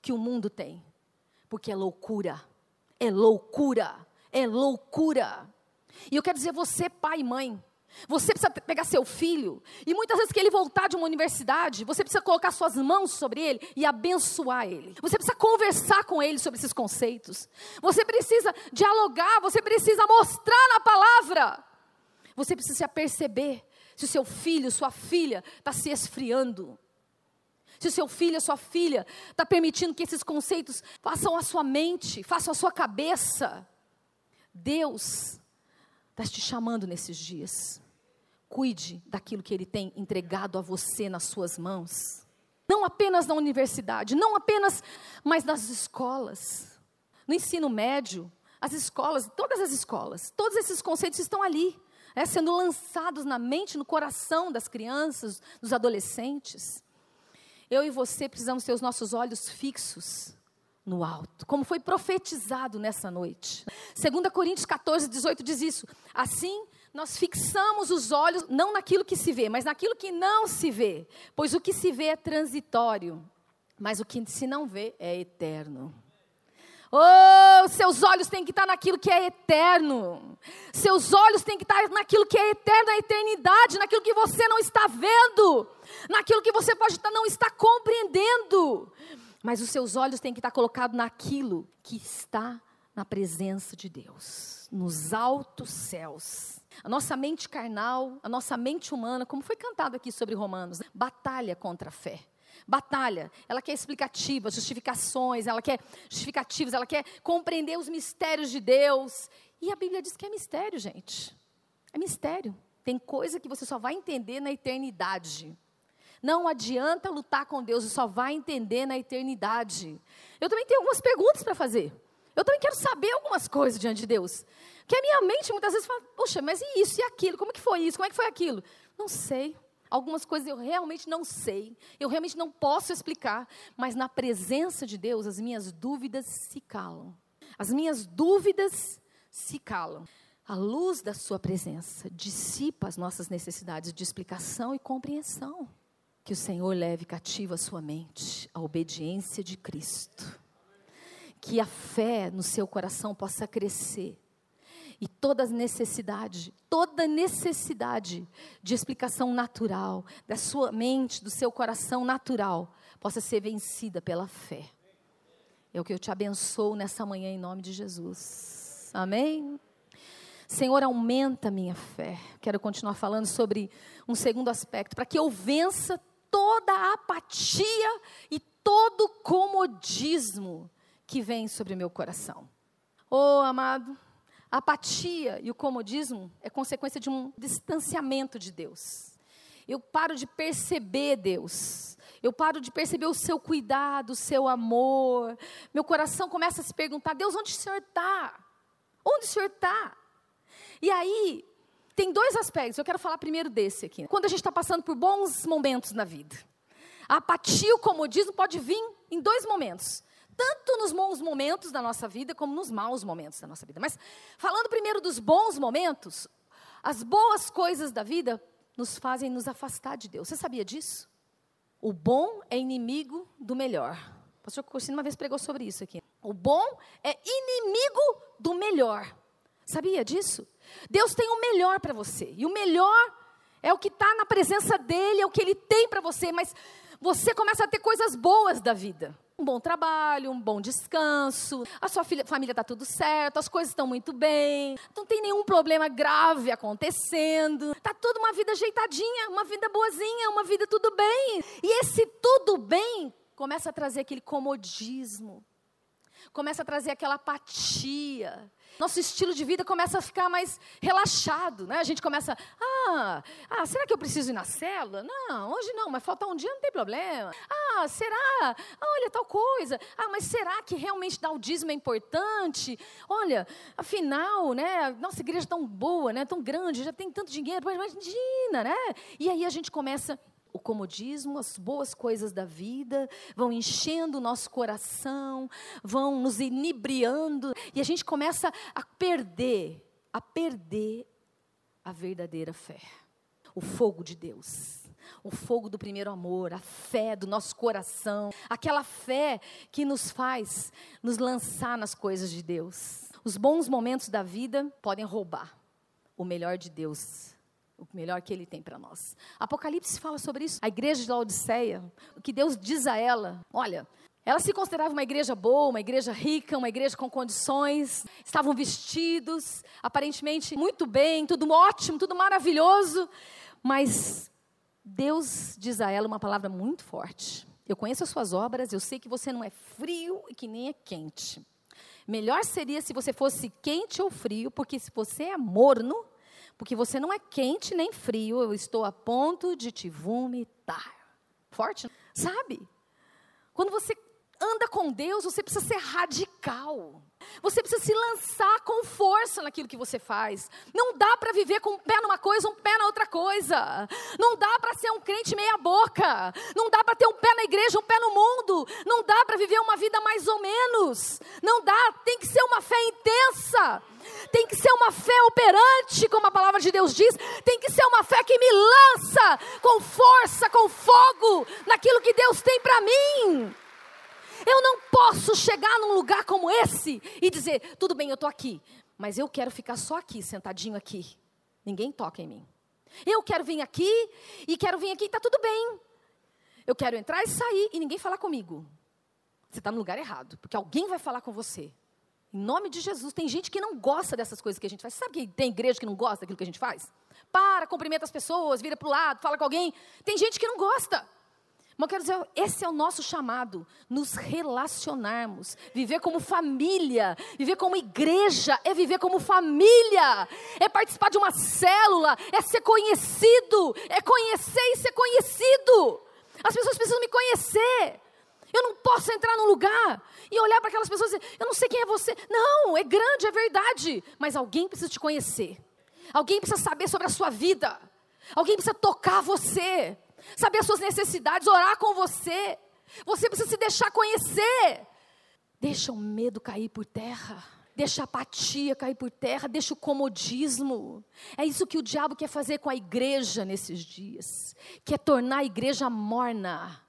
que o mundo tem. Porque é loucura, é loucura, é loucura. E eu quero dizer, você, pai e mãe, você precisa pegar seu filho, e muitas vezes que ele voltar de uma universidade, você precisa colocar suas mãos sobre ele e abençoar ele. Você precisa conversar com ele sobre esses conceitos. Você precisa dialogar, você precisa mostrar na palavra. Você precisa se aperceber se o seu filho, sua filha está se esfriando. Se o seu filho, a sua filha está permitindo que esses conceitos façam a sua mente, façam a sua cabeça. Deus está te chamando nesses dias. Cuide daquilo que Ele tem entregado a você nas suas mãos. Não apenas na universidade, não apenas, mas nas escolas. No ensino médio, as escolas, todas as escolas, todos esses conceitos estão ali é, sendo lançados na mente, no coração das crianças, dos adolescentes. Eu e você precisamos ter os nossos olhos fixos no alto, como foi profetizado nessa noite. 2 Coríntios 14, 18 diz isso. Assim, nós fixamos os olhos não naquilo que se vê, mas naquilo que não se vê, pois o que se vê é transitório, mas o que se não vê é eterno. Oh, seus olhos têm que estar naquilo que é eterno. Seus olhos têm que estar naquilo que é eterno, na eternidade, naquilo que você não está vendo, naquilo que você pode não estar compreendendo. Mas os seus olhos têm que estar colocados naquilo que está na presença de Deus, nos altos céus. A nossa mente carnal, a nossa mente humana, como foi cantado aqui sobre Romanos, batalha contra a fé batalha. Ela quer explicativas, justificações, ela quer justificativas, ela quer compreender os mistérios de Deus. E a Bíblia diz que é mistério, gente. É mistério. Tem coisa que você só vai entender na eternidade. Não adianta lutar com Deus, você só vai entender na eternidade. Eu também tenho algumas perguntas para fazer. Eu também quero saber algumas coisas diante de Deus. Que a minha mente muitas vezes fala, puxa, mas e isso e aquilo? Como que foi isso? Como é que foi aquilo? Não sei. Algumas coisas eu realmente não sei, eu realmente não posso explicar, mas na presença de Deus as minhas dúvidas se calam. As minhas dúvidas se calam. A luz da Sua presença dissipa as nossas necessidades de explicação e compreensão. Que o Senhor leve cativa a sua mente à obediência de Cristo. Que a fé no seu coração possa crescer e toda necessidade, toda necessidade de explicação natural, da sua mente, do seu coração natural, possa ser vencida pela fé. É o que eu te abençoo nessa manhã em nome de Jesus. Amém? Senhor, aumenta minha fé. Quero continuar falando sobre um segundo aspecto, para que eu vença toda a apatia e todo comodismo que vem sobre meu coração. Oh, amado, a apatia e o comodismo é consequência de um distanciamento de Deus. Eu paro de perceber Deus. Eu paro de perceber o seu cuidado, o seu amor. Meu coração começa a se perguntar: Deus, onde o Senhor está? Onde o Senhor está? E aí, tem dois aspectos. Eu quero falar primeiro desse aqui. Quando a gente está passando por bons momentos na vida, a apatia o comodismo pode vir em dois momentos tanto nos bons momentos da nossa vida como nos maus momentos da nossa vida. Mas falando primeiro dos bons momentos, as boas coisas da vida nos fazem nos afastar de Deus. Você sabia disso? O bom é inimigo do melhor. O pastor Cursino uma vez pregou sobre isso aqui. O bom é inimigo do melhor. Sabia disso? Deus tem o melhor para você. E o melhor É o que está na presença dele, é o que ele tem para você, mas você começa a ter coisas boas da vida. Um bom trabalho, um bom descanso, a sua filha, família está tudo certo, as coisas estão muito bem, não tem nenhum problema grave acontecendo, está tudo uma vida ajeitadinha, uma vida boazinha, uma vida tudo bem. E esse tudo bem começa a trazer aquele comodismo, começa a trazer aquela apatia. Nosso estilo de vida começa a ficar mais relaxado, né? A gente começa, ah, ah, será que eu preciso ir na célula? Não, hoje não, mas faltar um dia não tem problema. Ah, será? Olha, tal coisa. Ah, mas será que realmente dar o dízimo é importante? Olha, afinal, né? Nossa igreja é tão boa, né? Tão grande, já tem tanto dinheiro, imagina, né? E aí a gente começa o comodismo, as boas coisas da vida vão enchendo o nosso coração, vão nos inebriando e a gente começa a perder, a perder a verdadeira fé. O fogo de Deus, o fogo do primeiro amor, a fé do nosso coração, aquela fé que nos faz nos lançar nas coisas de Deus. Os bons momentos da vida podem roubar o melhor de Deus o melhor que ele tem para nós. Apocalipse fala sobre isso. A igreja de Laodiceia, o que Deus diz a ela, olha, ela se considerava uma igreja boa, uma igreja rica, uma igreja com condições, estavam vestidos, aparentemente muito bem, tudo ótimo, tudo maravilhoso, mas Deus diz a ela uma palavra muito forte. Eu conheço as suas obras, eu sei que você não é frio e que nem é quente. Melhor seria se você fosse quente ou frio, porque se você é morno, porque você não é quente nem frio, eu estou a ponto de te vomitar. Forte, sabe? Quando você anda com Deus, você precisa ser radical. Você precisa se lançar com força naquilo que você faz. Não dá para viver com um pé numa coisa, um pé na outra coisa. Não dá para ser um crente meia boca. Não dá para ter um pé na igreja, um pé no mundo. Não dá para viver uma vida mais ou menos. Não dá, tem que ser uma fé intensa. Tem que ser uma fé operante, como a palavra de Deus diz. Tem que ser uma fé que me lança com força, com fogo naquilo que Deus tem para mim. Eu não posso chegar num lugar como esse e dizer: tudo bem, eu estou aqui, mas eu quero ficar só aqui, sentadinho aqui. Ninguém toca em mim. Eu quero vir aqui e quero vir aqui e está tudo bem. Eu quero entrar e sair e ninguém falar comigo. Você está no lugar errado, porque alguém vai falar com você. Em nome de Jesus, tem gente que não gosta dessas coisas que a gente faz. Sabe que tem igreja que não gosta daquilo que a gente faz? Para, cumprimenta as pessoas, vira para o lado, fala com alguém. Tem gente que não gosta. Mas eu quero dizer, esse é o nosso chamado, nos relacionarmos, viver como família, viver como igreja, é viver como família, é participar de uma célula, é ser conhecido, é conhecer e ser conhecido. As pessoas precisam me conhecer. Eu não posso entrar num lugar e olhar para aquelas pessoas e dizer, eu não sei quem é você. Não, é grande, é verdade, mas alguém precisa te conhecer. Alguém precisa saber sobre a sua vida. Alguém precisa tocar você saber as suas necessidades, orar com você. Você precisa se deixar conhecer. Deixa o medo cair por terra. Deixa a apatia cair por terra, deixa o comodismo. É isso que o diabo quer fazer com a igreja nesses dias. Quer tornar a igreja morna.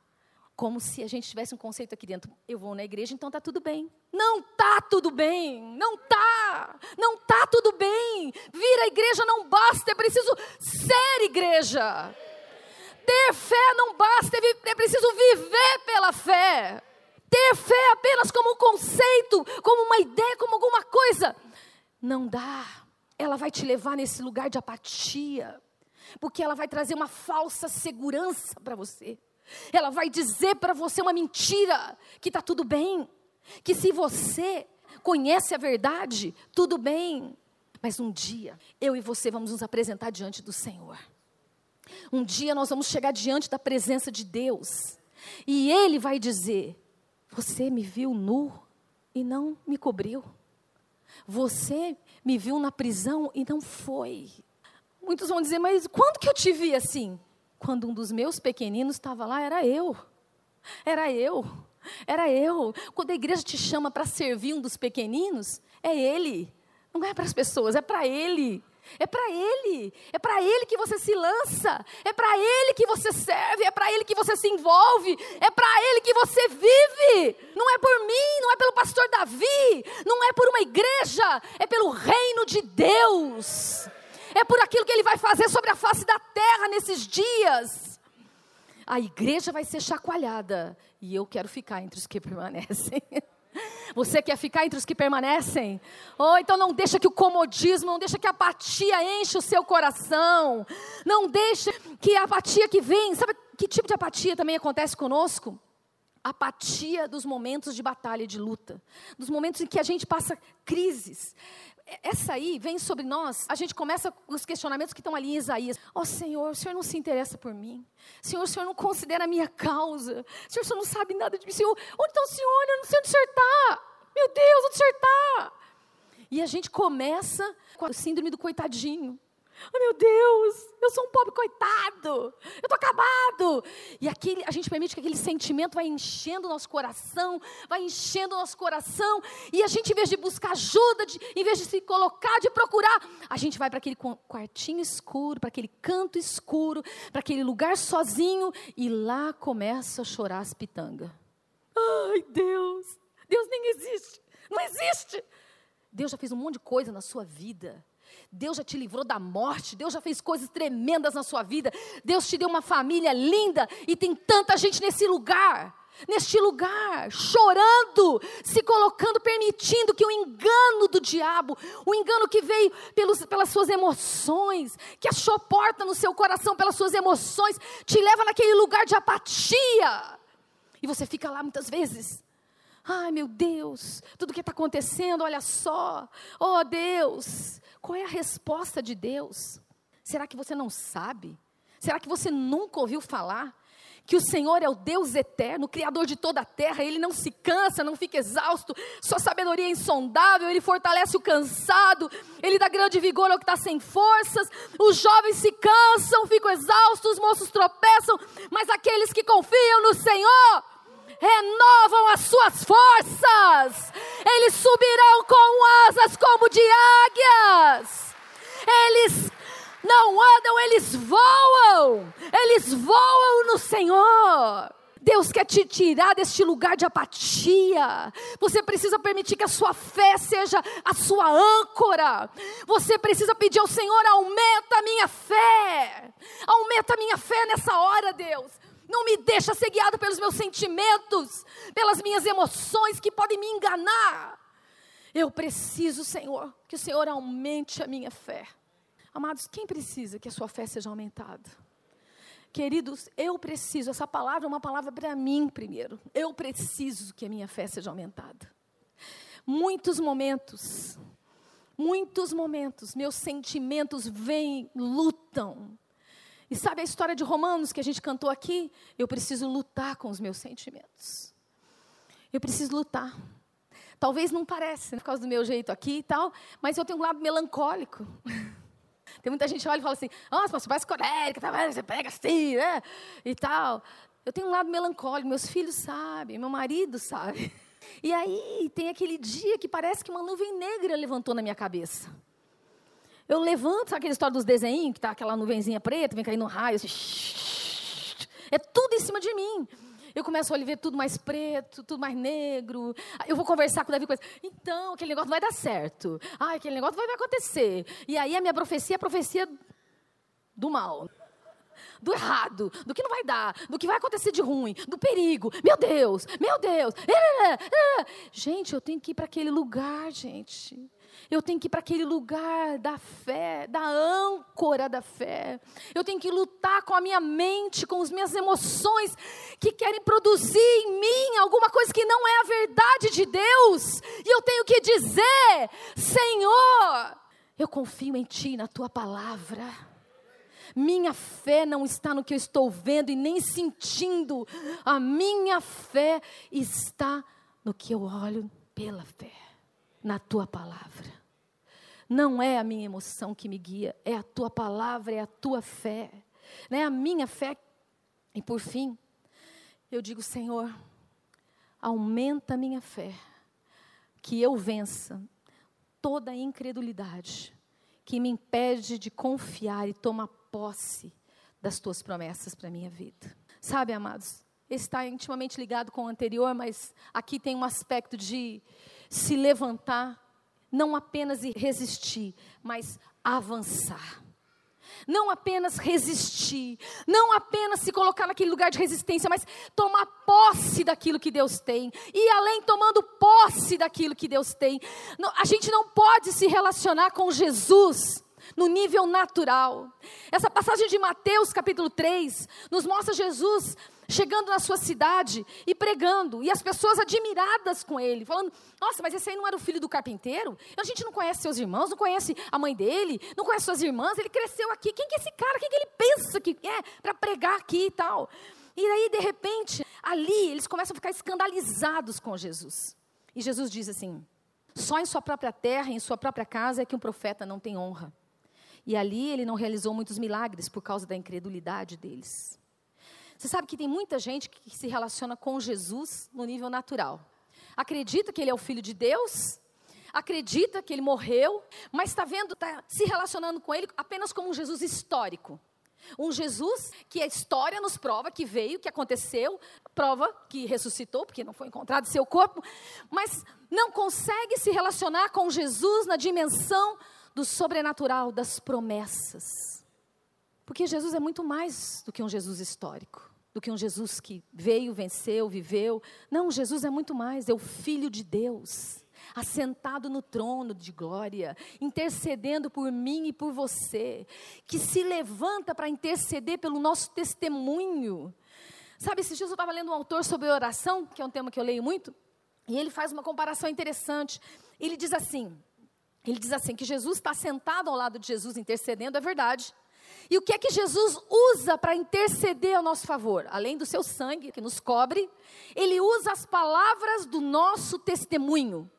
Como se a gente tivesse um conceito aqui dentro. Eu vou na igreja, então está tudo bem. Não está tudo bem. Não está. Não está tudo bem. Vir à igreja não basta. É preciso ser igreja. Ter fé não basta, é preciso viver pela fé. Ter fé apenas como um conceito, como uma ideia, como alguma coisa, não dá. Ela vai te levar nesse lugar de apatia, porque ela vai trazer uma falsa segurança para você. Ela vai dizer para você uma mentira, que está tudo bem, que se você conhece a verdade, tudo bem. Mas um dia, eu e você vamos nos apresentar diante do Senhor. Um dia nós vamos chegar diante da presença de Deus e Ele vai dizer: Você me viu nu e não me cobriu. Você me viu na prisão e não foi. Muitos vão dizer, mas quando que eu te vi assim? Quando um dos meus pequeninos estava lá, era eu. Era eu. Era eu. Quando a igreja te chama para servir um dos pequeninos, é ele. Não é para as pessoas, é para ele. É para Ele, é para Ele que você se lança, é para Ele que você serve, é para Ele que você se envolve, é para Ele que você vive. Não é por mim, não é pelo pastor Davi, não é por uma igreja, é pelo reino de Deus. É por aquilo que Ele vai fazer sobre a face da terra nesses dias. A igreja vai ser chacoalhada e eu quero ficar entre os que permanecem. Você quer ficar entre os que permanecem? Ou oh, então não deixa que o comodismo, não deixa que a apatia enche o seu coração. Não deixa que a apatia que vem, sabe que tipo de apatia também acontece conosco? Apatia dos momentos de batalha, de luta, dos momentos em que a gente passa crises essa aí vem sobre nós, a gente começa com os questionamentos que estão ali em Isaías. Ó oh, Senhor, o Senhor não se interessa por mim. Senhor, o Senhor não considera a minha causa. Senhor, o Senhor não sabe nada de mim. Senhor, onde está o Senhor? Eu não sei onde o Senhor está. Meu Deus, onde o Senhor está? E a gente começa com a síndrome do coitadinho. Oh, meu Deus, eu sou um pobre coitado, eu estou acabado. E aquele, a gente permite que aquele sentimento vai enchendo o nosso coração, vai enchendo o nosso coração, e a gente, em vez de buscar ajuda, de, em vez de se colocar, de procurar, a gente vai para aquele quartinho escuro, para aquele canto escuro, para aquele lugar sozinho, e lá começa a chorar as pitangas. Ai, Deus, Deus nem existe, não existe. Deus já fez um monte de coisa na sua vida. Deus já te livrou da morte, Deus já fez coisas tremendas na sua vida, Deus te deu uma família linda e tem tanta gente nesse lugar, neste lugar, chorando, se colocando, permitindo que o engano do diabo, o engano que veio pelos, pelas suas emoções, que achou porta no seu coração pelas suas emoções, te leva naquele lugar de apatia. E você fica lá muitas vezes. Ai meu Deus, tudo que está acontecendo, olha só, oh Deus, qual é a resposta de Deus? Será que você não sabe? Será que você nunca ouviu falar? Que o Senhor é o Deus eterno, Criador de toda a terra, Ele não se cansa, não fica exausto, Sua sabedoria é insondável, Ele fortalece o cansado, Ele dá grande vigor ao que está sem forças, os jovens se cansam, ficam exaustos, os moços tropeçam, mas aqueles que confiam no Senhor, renovam as suas forças, eles subirão com asas como de águias, eles não andam, eles voam, eles voam no Senhor. Deus quer te tirar deste lugar de apatia. Você precisa permitir que a sua fé seja a sua âncora. Você precisa pedir ao Senhor: aumenta a minha fé. Aumenta a minha fé nessa hora, Deus. Não me deixa ser guiado pelos meus sentimentos, pelas minhas emoções que podem me enganar. Eu preciso, Senhor, que o Senhor aumente a minha fé. Amados, quem precisa que a sua fé seja aumentada? Queridos, eu preciso, essa palavra é uma palavra para mim primeiro. Eu preciso que a minha fé seja aumentada. Muitos momentos, muitos momentos, meus sentimentos vêm, lutam, e sabe a história de Romanos que a gente cantou aqui? Eu preciso lutar com os meus sentimentos. Eu preciso lutar. Talvez não pareça, né, por causa do meu jeito aqui e tal, mas eu tenho um lado melancólico. Tem muita gente que olha e fala assim, nossa, você parece colérica, tá, você pega assim, né? E tal. Eu tenho um lado melancólico, meus filhos sabem, meu marido sabe. E aí tem aquele dia que parece que uma nuvem negra levantou na minha cabeça. Eu levanto, sabe aquela história dos desenhos, que tá aquela nuvenzinha preta, vem caindo um raio, assim, é tudo em cima de mim. Eu começo a olhar tudo mais preto, tudo mais negro. Eu vou conversar com o Davi coisa. Então, aquele negócio vai dar certo. Ah, aquele negócio vai acontecer. E aí a minha profecia é a profecia do mal. Do errado, do que não vai dar, do que vai acontecer de ruim, do perigo. Meu Deus, meu Deus. Gente, eu tenho que ir para aquele lugar, gente. Eu tenho que ir para aquele lugar da fé, da âncora da fé. Eu tenho que lutar com a minha mente, com as minhas emoções que querem produzir em mim alguma coisa que não é a verdade de Deus. E eu tenho que dizer: Senhor, eu confio em Ti, na Tua palavra. Minha fé não está no que eu estou vendo e nem sentindo. A minha fé está no que eu olho pela fé, na tua palavra. Não é a minha emoção que me guia, é a tua palavra, é a tua fé. Né? A minha fé. E por fim, eu digo, Senhor, aumenta a minha fé, que eu vença toda a incredulidade que me impede de confiar e tomar posse das tuas promessas para a minha vida. Sabe, amados, está intimamente ligado com o anterior, mas aqui tem um aspecto de se levantar não apenas resistir, mas avançar. Não apenas resistir, não apenas se colocar naquele lugar de resistência, mas tomar posse daquilo que Deus tem. E além tomando posse daquilo que Deus tem. A gente não pode se relacionar com Jesus no nível natural. Essa passagem de Mateus, capítulo 3, nos mostra Jesus chegando na sua cidade e pregando, e as pessoas admiradas com ele, falando: Nossa, mas esse aí não era o filho do carpinteiro? A gente não conhece seus irmãos, não conhece a mãe dele, não conhece suas irmãs, ele cresceu aqui. Quem que é esse cara? Quem que ele pensa que é para pregar aqui e tal? E aí, de repente, ali eles começam a ficar escandalizados com Jesus. E Jesus diz assim: Só em sua própria terra, em sua própria casa é que um profeta não tem honra. E ali ele não realizou muitos milagres por causa da incredulidade deles. Você sabe que tem muita gente que se relaciona com Jesus no nível natural. Acredita que ele é o filho de Deus, acredita que ele morreu, mas está vendo, está se relacionando com ele apenas como um Jesus histórico. Um Jesus que a história nos prova que veio, que aconteceu, prova que ressuscitou, porque não foi encontrado seu corpo, mas não consegue se relacionar com Jesus na dimensão do sobrenatural, das promessas. Porque Jesus é muito mais do que um Jesus histórico do que um Jesus que veio, venceu, viveu. Não, Jesus é muito mais, é o Filho de Deus, assentado no trono de glória, intercedendo por mim e por você, que se levanta para interceder pelo nosso testemunho. Sabe, dias eu estava lendo um autor sobre oração, que é um tema que eu leio muito, e ele faz uma comparação interessante. Ele diz assim: ele diz assim que Jesus está sentado ao lado de Jesus intercedendo, é verdade. E o que é que Jesus usa para interceder a nosso favor? Além do seu sangue que nos cobre, ele usa as palavras do nosso testemunho.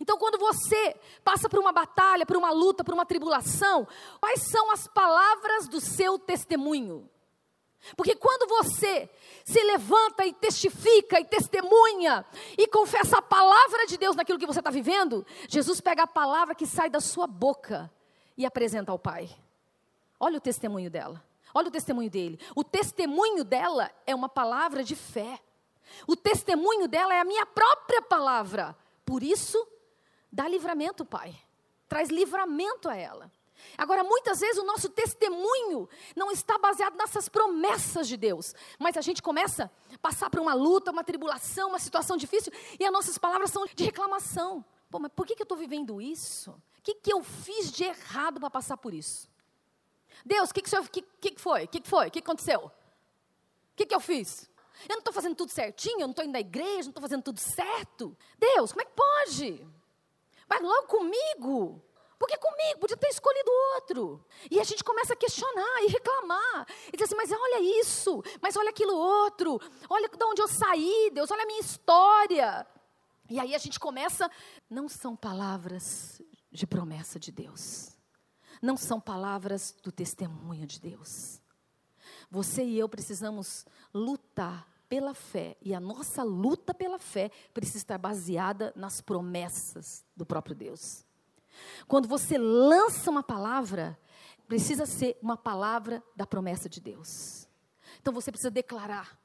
Então, quando você passa por uma batalha, por uma luta, por uma tribulação, quais são as palavras do seu testemunho? Porque quando você se levanta e testifica e testemunha e confessa a palavra de Deus naquilo que você está vivendo, Jesus pega a palavra que sai da sua boca e apresenta ao Pai. Olha o testemunho dela. Olha o testemunho dele. O testemunho dela é uma palavra de fé. O testemunho dela é a minha própria palavra. Por isso, dá livramento, Pai. Traz livramento a ela. Agora, muitas vezes o nosso testemunho não está baseado nessas promessas de Deus, mas a gente começa a passar por uma luta, uma tribulação, uma situação difícil, e as nossas palavras são de reclamação. Pô, mas por que, que eu estou vivendo isso? O que, que eu fiz de errado para passar por isso? Deus, o que, que, que, que foi? O que, que foi? O que aconteceu? O que, que eu fiz? Eu não estou fazendo tudo certinho, eu não estou indo na igreja, não estou fazendo tudo certo. Deus, como é que pode? Vai logo comigo. Porque comigo podia ter escolhido outro. E a gente começa a questionar e reclamar. E dizer assim, mas olha isso, mas olha aquilo outro. Olha de onde eu saí, Deus, olha a minha história. E aí a gente começa, não são palavras de promessa de Deus não são palavras do testemunho de Deus. Você e eu precisamos lutar pela fé, e a nossa luta pela fé precisa estar baseada nas promessas do próprio Deus. Quando você lança uma palavra, precisa ser uma palavra da promessa de Deus. Então você precisa declarar: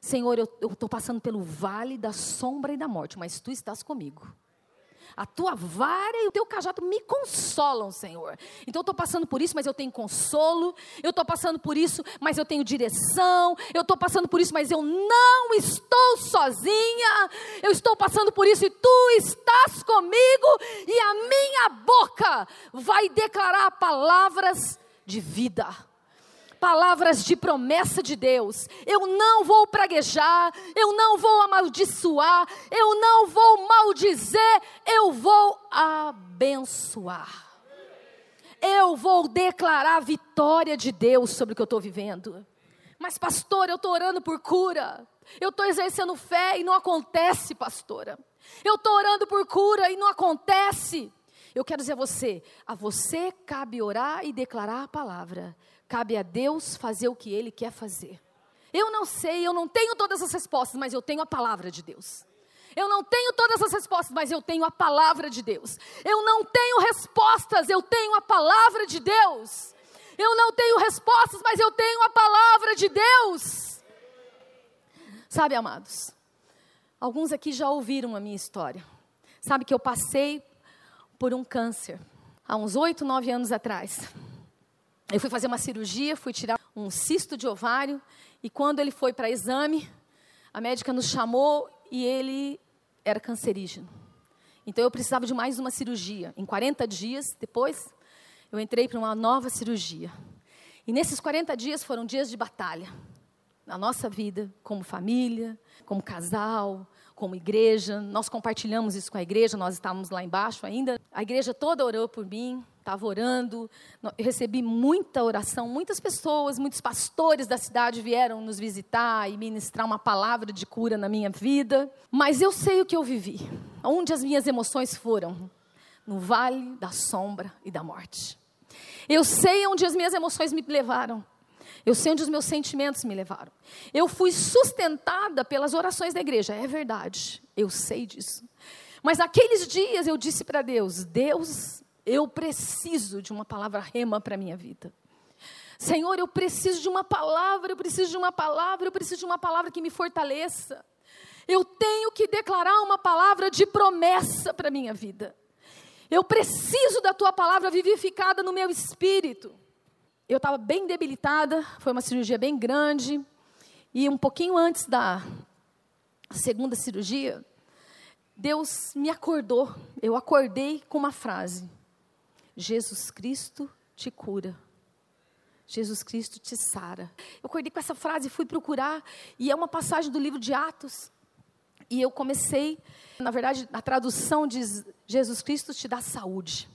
Senhor, eu estou passando pelo vale da sombra e da morte, mas tu estás comigo. A tua vara e o teu cajado me consolam, Senhor. Então eu estou passando por isso, mas eu tenho consolo. Eu estou passando por isso, mas eu tenho direção. Eu estou passando por isso, mas eu não estou sozinha. Eu estou passando por isso e tu estás comigo. E a minha boca vai declarar palavras de vida palavras de promessa de Deus. Eu não vou praguejar, eu não vou amaldiçoar, eu não vou maldizer, eu vou abençoar. Eu vou declarar a vitória de Deus sobre o que eu estou vivendo. Mas, pastor, eu estou orando por cura. Eu estou exercendo fé e não acontece, pastora. Eu estou orando por cura e não acontece. Eu quero dizer a você: a você cabe orar e declarar a palavra. Cabe a Deus fazer o que Ele quer fazer. Eu não sei, eu não tenho todas as respostas, mas eu tenho a palavra de Deus. Eu não tenho todas as respostas, mas eu tenho a palavra de Deus. Eu não tenho respostas, eu tenho a palavra de Deus. Eu não tenho respostas, mas eu tenho a palavra de Deus. Sabe, amados, alguns aqui já ouviram a minha história. Sabe que eu passei por um câncer, há uns oito, nove anos atrás. Eu fui fazer uma cirurgia, fui tirar um cisto de ovário, e quando ele foi para exame, a médica nos chamou e ele era cancerígeno. Então eu precisava de mais uma cirurgia. Em 40 dias depois, eu entrei para uma nova cirurgia. E nesses 40 dias foram dias de batalha. Na nossa vida, como família, como casal, como igreja. Nós compartilhamos isso com a igreja, nós estávamos lá embaixo ainda. A igreja toda orou por mim, estava orando. Eu recebi muita oração. Muitas pessoas, muitos pastores da cidade vieram nos visitar e ministrar uma palavra de cura na minha vida. Mas eu sei o que eu vivi. Onde as minhas emoções foram? No vale da sombra e da morte. Eu sei onde as minhas emoções me levaram. Eu sei onde os meus sentimentos me levaram. Eu fui sustentada pelas orações da igreja, é verdade. Eu sei disso. Mas naqueles dias eu disse para Deus: Deus, eu preciso de uma palavra rema para a minha vida. Senhor, eu preciso de uma palavra, eu preciso de uma palavra, eu preciso de uma palavra que me fortaleça. Eu tenho que declarar uma palavra de promessa para a minha vida. Eu preciso da tua palavra vivificada no meu espírito. Eu estava bem debilitada, foi uma cirurgia bem grande. E um pouquinho antes da segunda cirurgia, Deus me acordou. Eu acordei com uma frase: Jesus Cristo te cura. Jesus Cristo te sara. Eu acordei com essa frase e fui procurar, e é uma passagem do livro de Atos. E eu comecei, na verdade, a tradução diz: Jesus Cristo te dá saúde.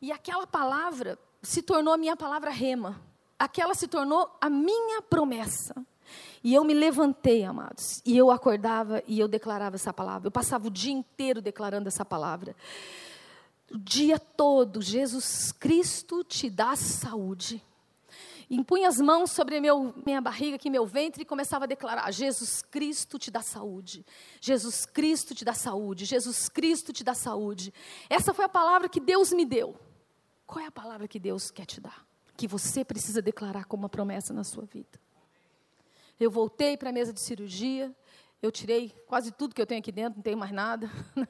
E aquela palavra se tornou a minha palavra rema. Aquela se tornou a minha promessa. E eu me levantei, amados, e eu acordava e eu declarava essa palavra. Eu passava o dia inteiro declarando essa palavra. O dia todo, Jesus Cristo te dá saúde impunha as mãos sobre meu, minha barriga, aqui meu ventre e começava a declarar: Jesus Cristo te dá saúde. Jesus Cristo te dá saúde. Jesus Cristo te dá saúde. Essa foi a palavra que Deus me deu. Qual é a palavra que Deus quer te dar? Que você precisa declarar como uma promessa na sua vida. Eu voltei para a mesa de cirurgia, eu tirei quase tudo que eu tenho aqui dentro, não tenho mais nada.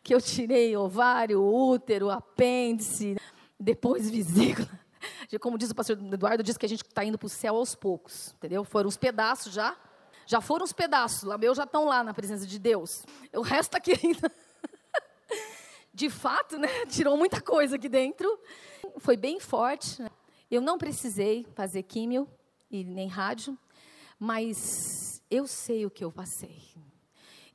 que eu tirei ovário, útero, apêndice, depois vesícula como diz o pastor Eduardo, diz que a gente está indo para o céu aos poucos, entendeu? Foram os pedaços já, já foram os pedaços, lá meus já estão lá na presença de Deus. O resto está aqui ainda. De fato, né? Tirou muita coisa aqui dentro. Foi bem forte. Né? Eu não precisei fazer químio e nem rádio, mas eu sei o que eu passei.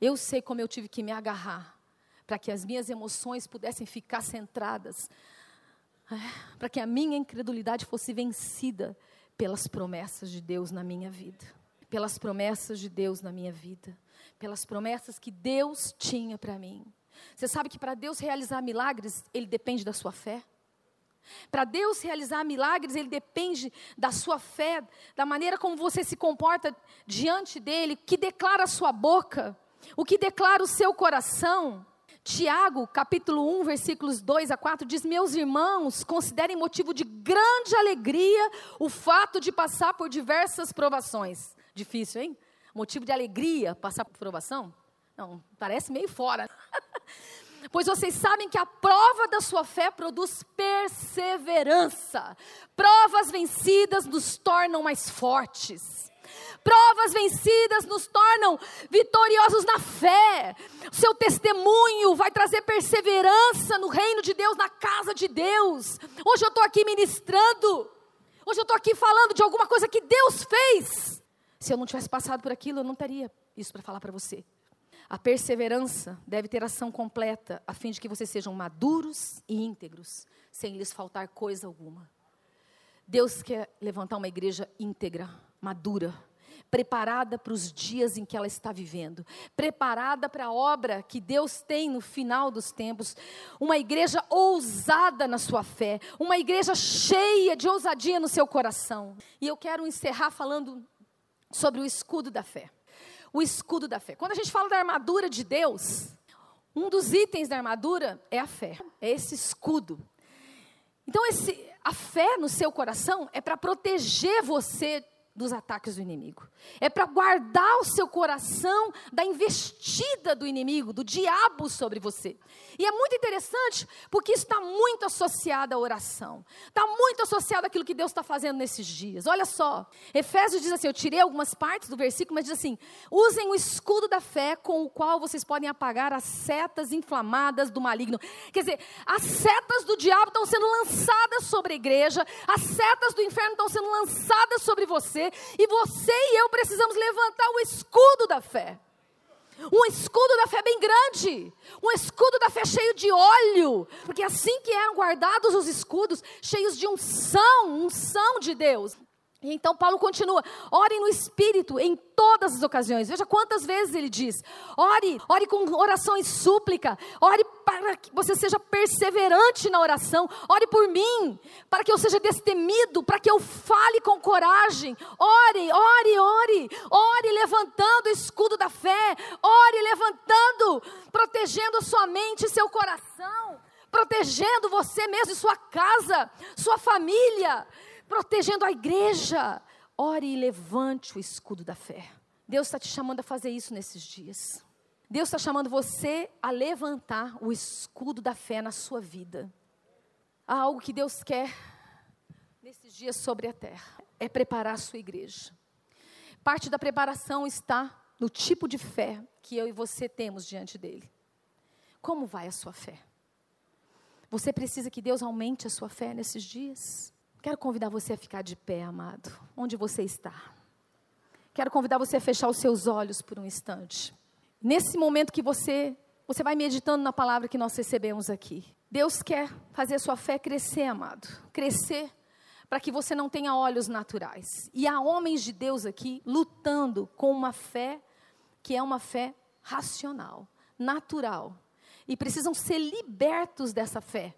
Eu sei como eu tive que me agarrar para que as minhas emoções pudessem ficar centradas é, para que a minha incredulidade fosse vencida pelas promessas de Deus na minha vida. Pelas promessas de Deus na minha vida. Pelas promessas que Deus tinha para mim. Você sabe que para Deus realizar milagres, Ele depende da sua fé? Para Deus realizar milagres, Ele depende da sua fé, da maneira como você se comporta diante dEle, que declara a sua boca, o que declara o seu coração. Tiago, capítulo 1, versículos 2 a 4, diz: Meus irmãos, considerem motivo de grande alegria o fato de passar por diversas provações. Difícil, hein? Motivo de alegria passar por provação? Não, parece meio fora. Pois vocês sabem que a prova da sua fé produz perseverança. Provas vencidas nos tornam mais fortes. Provas vencidas nos tornam vitoriosos na fé. Seu testemunho vai trazer perseverança no reino de Deus, na casa de Deus. Hoje eu estou aqui ministrando. Hoje eu estou aqui falando de alguma coisa que Deus fez. Se eu não tivesse passado por aquilo, eu não teria isso para falar para você. A perseverança deve ter ação completa, a fim de que vocês sejam maduros e íntegros, sem lhes faltar coisa alguma. Deus quer levantar uma igreja íntegra, madura, preparada para os dias em que ela está vivendo, preparada para a obra que Deus tem no final dos tempos, uma igreja ousada na sua fé, uma igreja cheia de ousadia no seu coração. E eu quero encerrar falando sobre o escudo da fé. O escudo da fé. Quando a gente fala da armadura de Deus, um dos itens da armadura é a fé, é esse escudo. Então, esse, a fé no seu coração é para proteger você dos ataques do inimigo. É para guardar o seu coração da investida do inimigo, do diabo sobre você. E é muito interessante porque isso está muito associado à oração. Está muito associado àquilo que Deus está fazendo nesses dias. Olha só, Efésios diz assim: eu tirei algumas partes do versículo, mas diz assim: usem o escudo da fé com o qual vocês podem apagar as setas inflamadas do maligno. Quer dizer, as setas do diabo estão sendo lançadas sobre a igreja, as setas do inferno estão sendo lançadas sobre você você, e você e eu precisamos levantar o escudo da fé. Um escudo da fé bem grande, um escudo da fé cheio de óleo, porque assim que eram guardados os escudos, cheios de unção, unção de Deus. E então Paulo continua: ore no Espírito em todas as ocasiões. Veja quantas vezes ele diz: ore, ore com oração e súplica, ore para que você seja perseverante na oração, ore por mim, para que eu seja destemido, para que eu fale com coragem. Ore, ore, ore, ore levantando o escudo da fé, ore levantando, protegendo a sua mente e seu coração, protegendo você mesmo e sua casa, sua família protegendo a igreja. Ore e levante o escudo da fé. Deus está te chamando a fazer isso nesses dias. Deus está chamando você a levantar o escudo da fé na sua vida. Há algo que Deus quer nesses dias sobre a terra: é preparar a sua igreja. Parte da preparação está no tipo de fé que eu e você temos diante dele. Como vai a sua fé? Você precisa que Deus aumente a sua fé nesses dias? Quero convidar você a ficar de pé, amado, onde você está. Quero convidar você a fechar os seus olhos por um instante. Nesse momento que você você vai meditando na palavra que nós recebemos aqui. Deus quer fazer a sua fé crescer, amado. Crescer para que você não tenha olhos naturais. E há homens de Deus aqui lutando com uma fé que é uma fé racional, natural. E precisam ser libertos dessa fé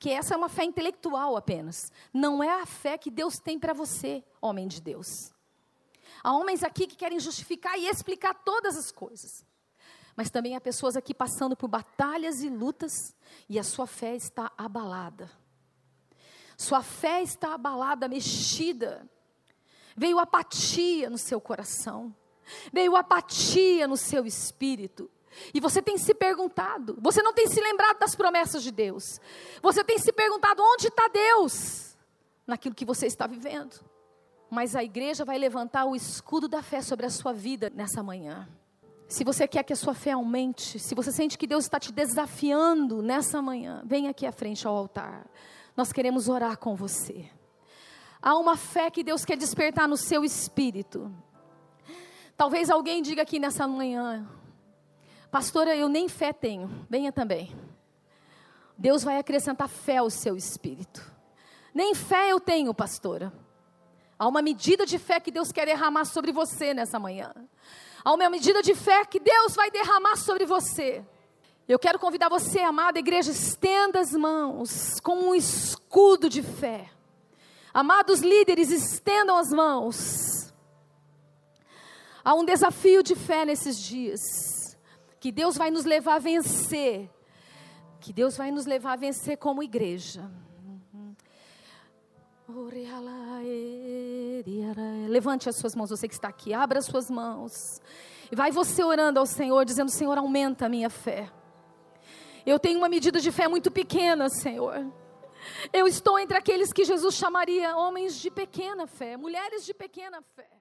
que essa é uma fé intelectual apenas. Não é a fé que Deus tem para você, homem de Deus. Há homens aqui que querem justificar e explicar todas as coisas. Mas também há pessoas aqui passando por batalhas e lutas e a sua fé está abalada. Sua fé está abalada, mexida. Veio apatia no seu coração. Veio apatia no seu espírito. E você tem se perguntado, você não tem se lembrado das promessas de Deus. Você tem se perguntado onde está Deus naquilo que você está vivendo. Mas a igreja vai levantar o escudo da fé sobre a sua vida nessa manhã. Se você quer que a sua fé aumente, se você sente que Deus está te desafiando nessa manhã, vem aqui à frente ao altar. Nós queremos orar com você. Há uma fé que Deus quer despertar no seu espírito. Talvez alguém diga aqui nessa manhã: Pastora, eu nem fé tenho. Venha também. Deus vai acrescentar fé ao seu espírito. Nem fé eu tenho, pastora. Há uma medida de fé que Deus quer derramar sobre você nessa manhã. Há uma medida de fé que Deus vai derramar sobre você. Eu quero convidar você, amada igreja, estenda as mãos com um escudo de fé. Amados líderes, estendam as mãos. Há um desafio de fé nesses dias que Deus vai nos levar a vencer, que Deus vai nos levar a vencer como igreja. Levante as suas mãos, você que está aqui, abra as suas mãos. E vai você orando ao Senhor, dizendo: Senhor, aumenta a minha fé. Eu tenho uma medida de fé muito pequena, Senhor. Eu estou entre aqueles que Jesus chamaria homens de pequena fé, mulheres de pequena fé.